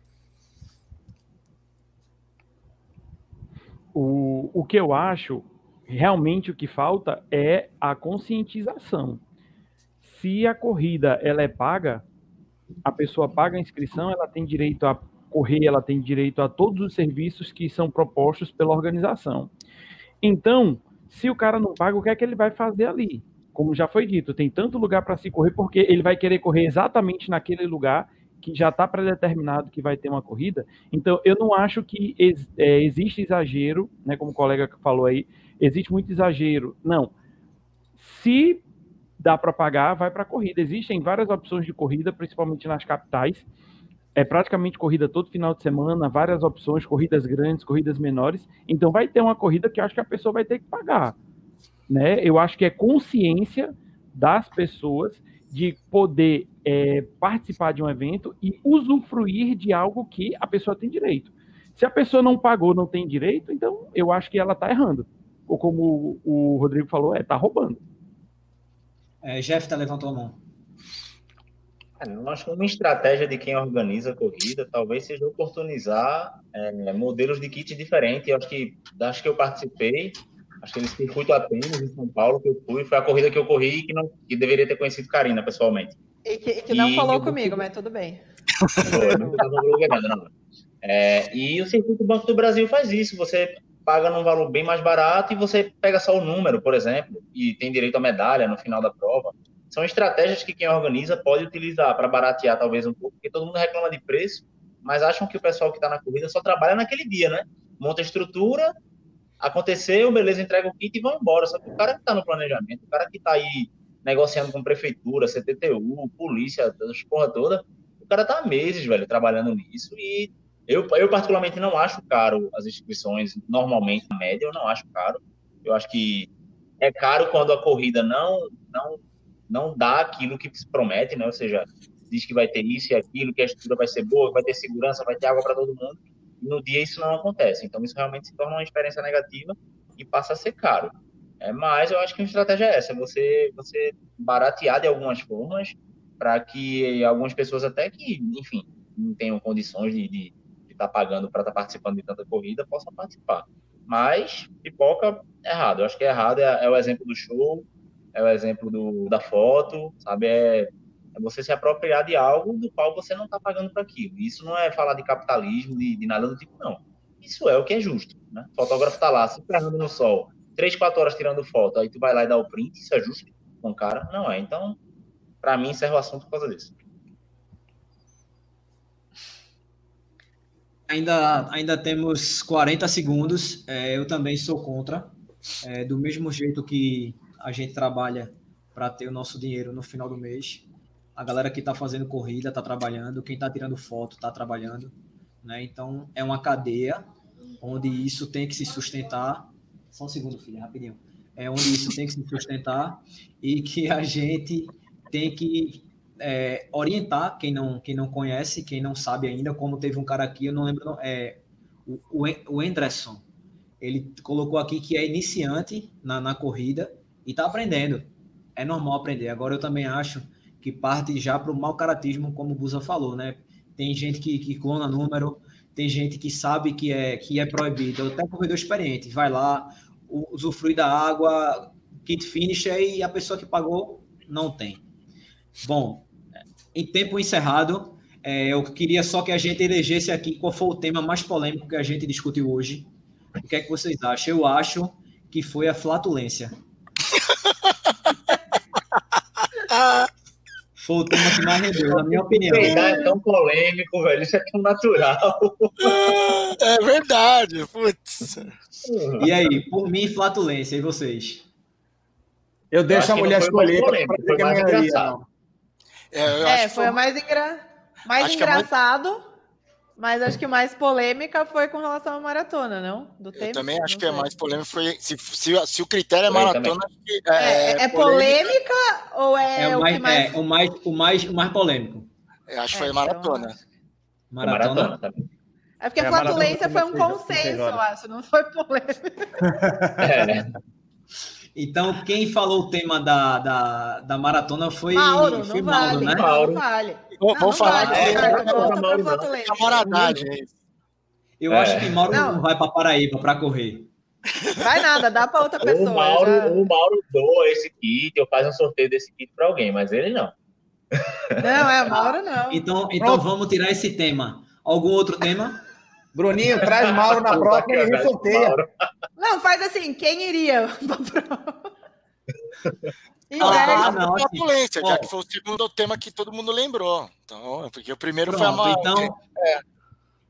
O, o que eu acho, realmente o que falta é a conscientização. Se a corrida ela é paga, a pessoa paga a inscrição, ela tem direito a correr, ela tem direito a todos os serviços que são propostos pela organização. Então, se o cara não paga, o que é que ele vai fazer ali? Como já foi dito, tem tanto lugar para se correr, porque ele vai querer correr exatamente naquele lugar que já está predeterminado que vai ter uma corrida. Então, eu não acho que ex, é, existe exagero, né, como o colega falou aí, existe muito exagero. Não. Se dá para pagar, vai para a corrida. Existem várias opções de corrida, principalmente nas capitais. É praticamente corrida todo final de semana, várias opções, corridas grandes, corridas menores. Então, vai ter uma corrida que eu acho que a pessoa vai ter que pagar. Né? Eu acho que é consciência das pessoas de poder é, participar de um evento e usufruir de algo que a pessoa tem direito. Se a pessoa não pagou, não tem direito, então eu acho que ela está errando. Ou como o Rodrigo falou, é, está roubando. É, Jeff tá levantou a mão. É, eu acho que uma estratégia de quem organiza a corrida talvez seja oportunizar é, modelos de kit diferentes. Eu acho que das que eu participei, acho que eles circuito Atenas em São Paulo que eu fui, foi a corrida que eu corri que não que deveria ter conhecido Karina pessoalmente. E que, que não e falou comigo, mas tudo bem. É, e o circuito Banco do Brasil faz isso. Você paga num valor bem mais barato e você pega só o número, por exemplo, e tem direito à medalha no final da prova. São estratégias que quem organiza pode utilizar para baratear talvez um pouco, porque todo mundo reclama de preço, mas acham que o pessoal que está na corrida só trabalha naquele dia, né? Monta a estrutura, aconteceu, beleza, entrega o kit e vão embora. Só que o cara que está no planejamento, o cara que está aí negociando com prefeitura, CTTU, polícia, as porra toda, o cara está meses, velho, trabalhando nisso e eu, eu particularmente não acho caro as inscrições, normalmente, na média, eu não acho caro. Eu acho que é caro quando a corrida não, não, não dá aquilo que se promete, né? Ou seja, diz que vai ter isso e aquilo, que a estrutura vai ser boa, vai ter segurança, vai ter água para todo mundo no dia isso não acontece. Então isso realmente se torna uma experiência negativa e passa a ser caro. É, mas eu acho que a estratégia é essa, você, você baratear de algumas formas para que algumas pessoas até que, enfim, não tenham condições de estar tá pagando para estar tá participando de tanta corrida, possam participar. Mas pipoca errado. Eu acho que é errado é, é o exemplo do show, é o exemplo do, da foto, sabe? É, é você se apropriar de algo do qual você não está pagando para aquilo. Isso não é falar de capitalismo, de, de, nada do tipo, não. Isso é o que é justo. Né? O fotógrafo está lá, se ferrando no sol, três, quatro horas tirando foto, aí tu vai lá e dá o print, isso é justo com o cara? Não é. Então, para mim, encerra o assunto por causa disso. Ainda, ainda temos 40 segundos. É, eu também sou contra. É, do mesmo jeito que a gente trabalha para ter o nosso dinheiro no final do mês, a galera que está fazendo corrida está trabalhando, quem está tirando foto está trabalhando, né? Então é uma cadeia onde isso tem que se sustentar. Só um segundo, filha, rapidinho. É onde isso tem que se sustentar e que a gente tem que é, orientar quem não, quem não conhece, quem não sabe ainda, como teve um cara aqui, eu não lembro, é, o, o Anderson. Ele colocou aqui que é iniciante na, na corrida e está aprendendo. É normal aprender. Agora eu também acho que parte já para o mau caratismo, como o Busa falou, né? Tem gente que, que clona número, tem gente que sabe que é, que é proibido, até corredor experiente, vai lá, usufrui da água, kit finisher e a pessoa que pagou não tem. Bom, em tempo encerrado, é, eu queria só que a gente elegesse aqui qual foi o tema mais polêmico que a gente discutiu hoje. O que é que vocês acham? Eu acho que foi a flatulência. Foi o tema que mais rendeu, na minha opinião. É tão polêmico, velho. Isso é tão natural. É verdade, putz. E aí, por mim, flatulência. E vocês? Eu deixo Eu a mulher que escolher. mais polêmico, pra foi que a mais engraçado. É, eu É, acho que foi a mais, engra... mais Acho que é mais- engraçado, mas acho que mais polêmica foi com relação à maratona, não? Do Eu também acho que é mais polêmico. Foi, se, se, se o critério é maratona, acho que É, é polêmica ou é, É, o, o mais, que mais. é, o, mais, o, mais, o mais polêmico. eu acho que É, foi então, maratona. acho- Maratona. Maratona também. É porque É, flatulência foi um consenso, eu acho, não foi polêmica. É, Então, quem falou o tema da, da, da maratona foi, Mauro, foi não Mauro, vale. né? Mauro. Não vale. Vou- Não, vou não falar vale, É. Camaradagem. é. Eu É. acho que Mauro não, Não. vai para Paraíba para correr. Vai nada, dá pra outra pessoa. o, Mauro, já- o Mauro doa esse kit, eu faço um sorteio desse kit para alguém, mas ele não. Não, é Mauro, não. Então, então vamos tirar esse tema. Algum outro tema? Bruninho, traz Mauro na próxima e a gente sorteia. Mauro. Não, faz assim, quem iria? E Ah, não, assim, já que foi o segundo tema que todo mundo lembrou. Então, porque o primeiro foi a Pronto, maior. então,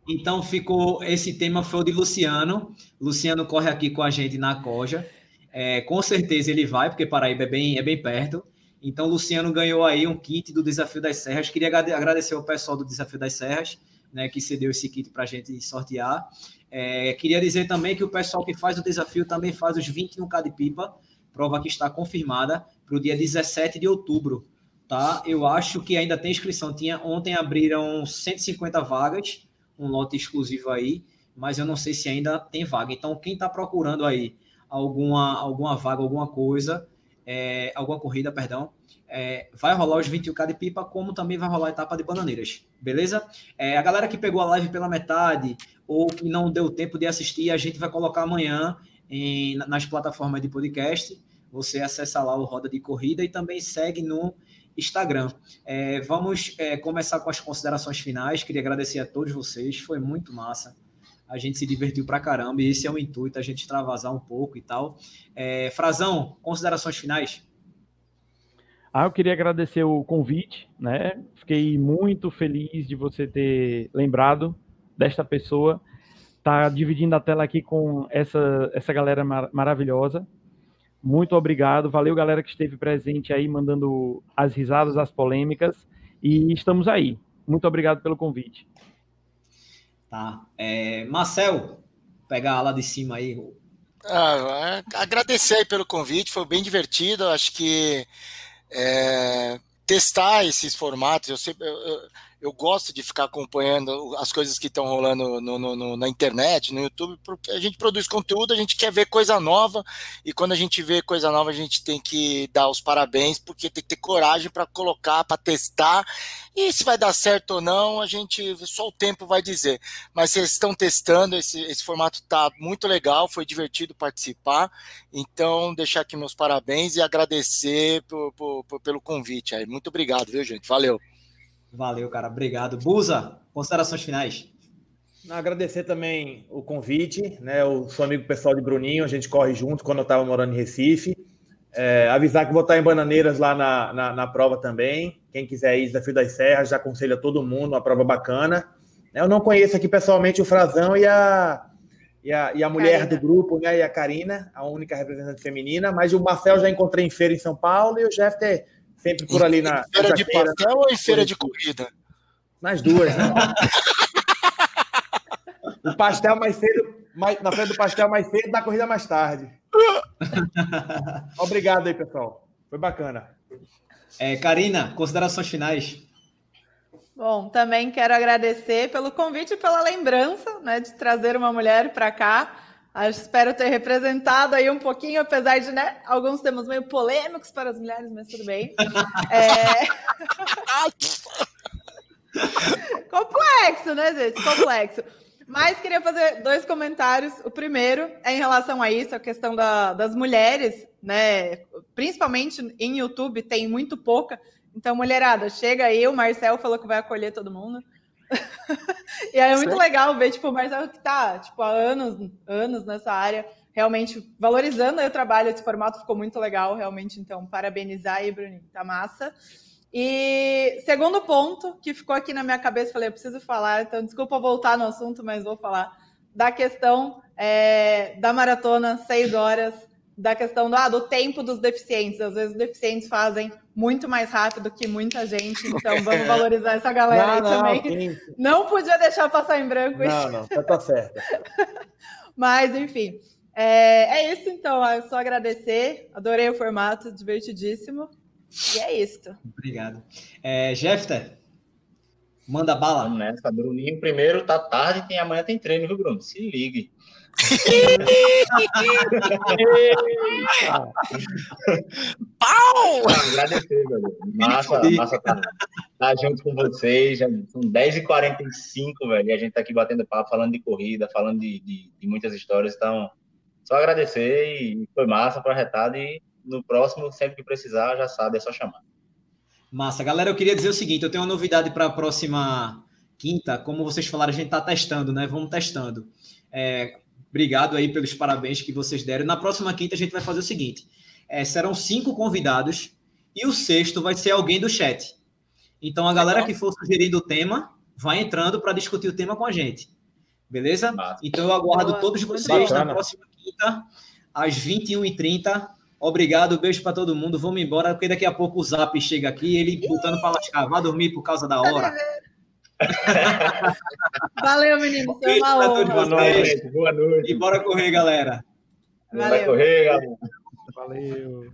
então ficou. Esse tema foi o de Luciano. Luciano corre aqui com a gente na Coja. É, com certeza ele vai, porque Paraíba é bem, é bem perto. Então, Luciano ganhou aí um kit do Desafio das Serras. Queria agrade- agradecer ao pessoal do Desafio das Serras, né, que cedeu esse kit para a gente sortear. É, queria dizer também que o pessoal que faz o desafio também faz os 21K de pipa, prova que está confirmada para o dia 17 de outubro. Tá? Eu acho que ainda tem inscrição. Tinha, ontem abriram 150 vagas, um lote exclusivo aí, mas eu não sei se ainda tem vaga. Então, quem está procurando aí alguma, alguma vaga, alguma coisa, é, alguma corrida, perdão, é, vai rolar os 21K de pipa, como também vai rolar a etapa de bananeiras, beleza? É, a galera que pegou a live pela metade ou que não deu tempo de assistir, a gente vai colocar amanhã em- nas plataformas de podcast. Você acessa lá o Roda de Corrida e também segue no Instagram. É, vamos é, começar com as considerações finais. Queria agradecer a todos vocês, foi muito massa. A gente se divertiu pra caramba e esse é o intuito, a gente extravasar um pouco e tal. É, Frazão, considerações finais? Ah, eu queria agradecer o convite, né? Fiquei muito feliz de você ter lembrado desta pessoa. Tá dividindo a tela aqui com essa, essa galera mar maravilhosa. Muito obrigado. Valeu, galera que esteve presente aí, mandando as risadas, as polêmicas. E estamos aí. Muito obrigado pelo convite. Tá. É, Marcel, pegar lá de cima aí. Ah, agradecer aí pelo convite, foi bem divertido. Acho que é, testar esses formatos, eu, sempre, eu, eu- eu gosto de ficar acompanhando as coisas que estão rolando no- no- no- na internet, no YouTube, porque a gente produz conteúdo, a gente quer ver coisa nova, e quando a gente vê coisa nova, a gente tem que dar os parabéns, porque tem que ter coragem para colocar, para testar, e se vai dar certo ou não, a gente só o tempo vai dizer. Mas vocês estão testando, esse, esse formato tá muito legal, foi divertido participar. Então, deixar aqui meus parabéns e agradecer por- por- por- pelo convite aí. Muito obrigado, viu, gente? Valeu. Valeu, cara. Obrigado. Busa, considerações finais. Agradecer também o convite, né? Eu sou amigo pessoal de Bruninho, a gente corre junto quando eu estava morando em Recife. É, avisar que vou estar em Bananeiras lá na, na, na prova também. Quem quiser ir, Desafio das Serras, já aconselho a todo mundo, uma prova bacana. Eu não conheço aqui pessoalmente o Frazão e a, e a, e a mulher Karina. do grupo, né? E a Karina, a única representante feminina. Mas o Marcel já encontrei em feira em São Paulo e o Jeffter sempre por ali na. Feira na de feira, pastel ou em feira de corrida? nas duas, né? o pastel mais cedo, mais, na frente do pastel mais cedo, da corrida mais tarde. Obrigado aí, pessoal. Foi bacana. É, Karina, considerações finais. Bom, também quero agradecer pelo convite e pela lembrança, né, de trazer uma mulher para cá. Espero ter representado aí um pouquinho, apesar de, né, alguns temas meio polêmicos para as mulheres, mas tudo bem. É, complexo, né, gente? Complexo. Mas queria fazer dois comentários. O primeiro é em relação a isso, a questão da- das mulheres né? Principalmente em YouTube, tem muito pouca. Então, mulherada, chega aí, o Marcel falou que vai acolher todo mundo. e aí é muito legal ver, tipo, o Marcelo que tá, tipo, há anos, anos nessa área, realmente valorizando o trabalho, esse formato ficou muito legal, realmente, então, parabenizar aí, Bruninho, tá massa. E segundo ponto que ficou aqui na minha cabeça, falei, eu preciso falar, então desculpa voltar no assunto, mas vou falar, da questão é, da maratona, seis horas, da questão do, ah, do tempo dos deficientes. Às vezes os deficientes fazem muito mais rápido que muita gente, então vamos valorizar essa galera aí não, também. Não podia deixar passar em branco isso. Não, não, tá, tá certo. Mas, enfim, é, é isso então. É só agradecer. Adorei o formato, divertidíssimo. E é isso. Obrigado. É, Jefter, manda bala. Vamos nessa. Bruninho, primeiro tá tarde, tem, amanhã tem treino, viu, Bruno? Se ligue. Pau! Agradecer, velho. Massa, massa tá, tá junto com vocês. Já são 10h45, velho. E a gente tá aqui batendo papo, falando de corrida, falando de, de, de muitas histórias. Então, só agradecer e foi massa, projetado. E no próximo, sempre que precisar, já sabe, é só chamar. Massa. Galera, eu queria dizer o seguinte: eu tenho uma novidade para a próxima quinta. Como vocês falaram, a gente tá testando, né? Vamos testando. É, Obrigado aí pelos parabéns que vocês deram. Na próxima quinta a gente vai fazer o seguinte: é, serão cinco convidados e o sexto vai ser alguém do chat. Então a galera que for sugerindo o tema vai entrando para discutir o tema com a gente. Beleza? Então eu aguardo todos vocês bacana. na próxima quinta, às 21h30. Obrigado, beijo para todo mundo. Vamos embora, porque daqui a pouco o Zap chega aqui, ele botando para lascar. Vai dormir por causa da hora. Valeu, menino. Foi uma honra. Boa noite. Boa noite. E bora correr, galera. Valeu. Vai correr, galera. Valeu.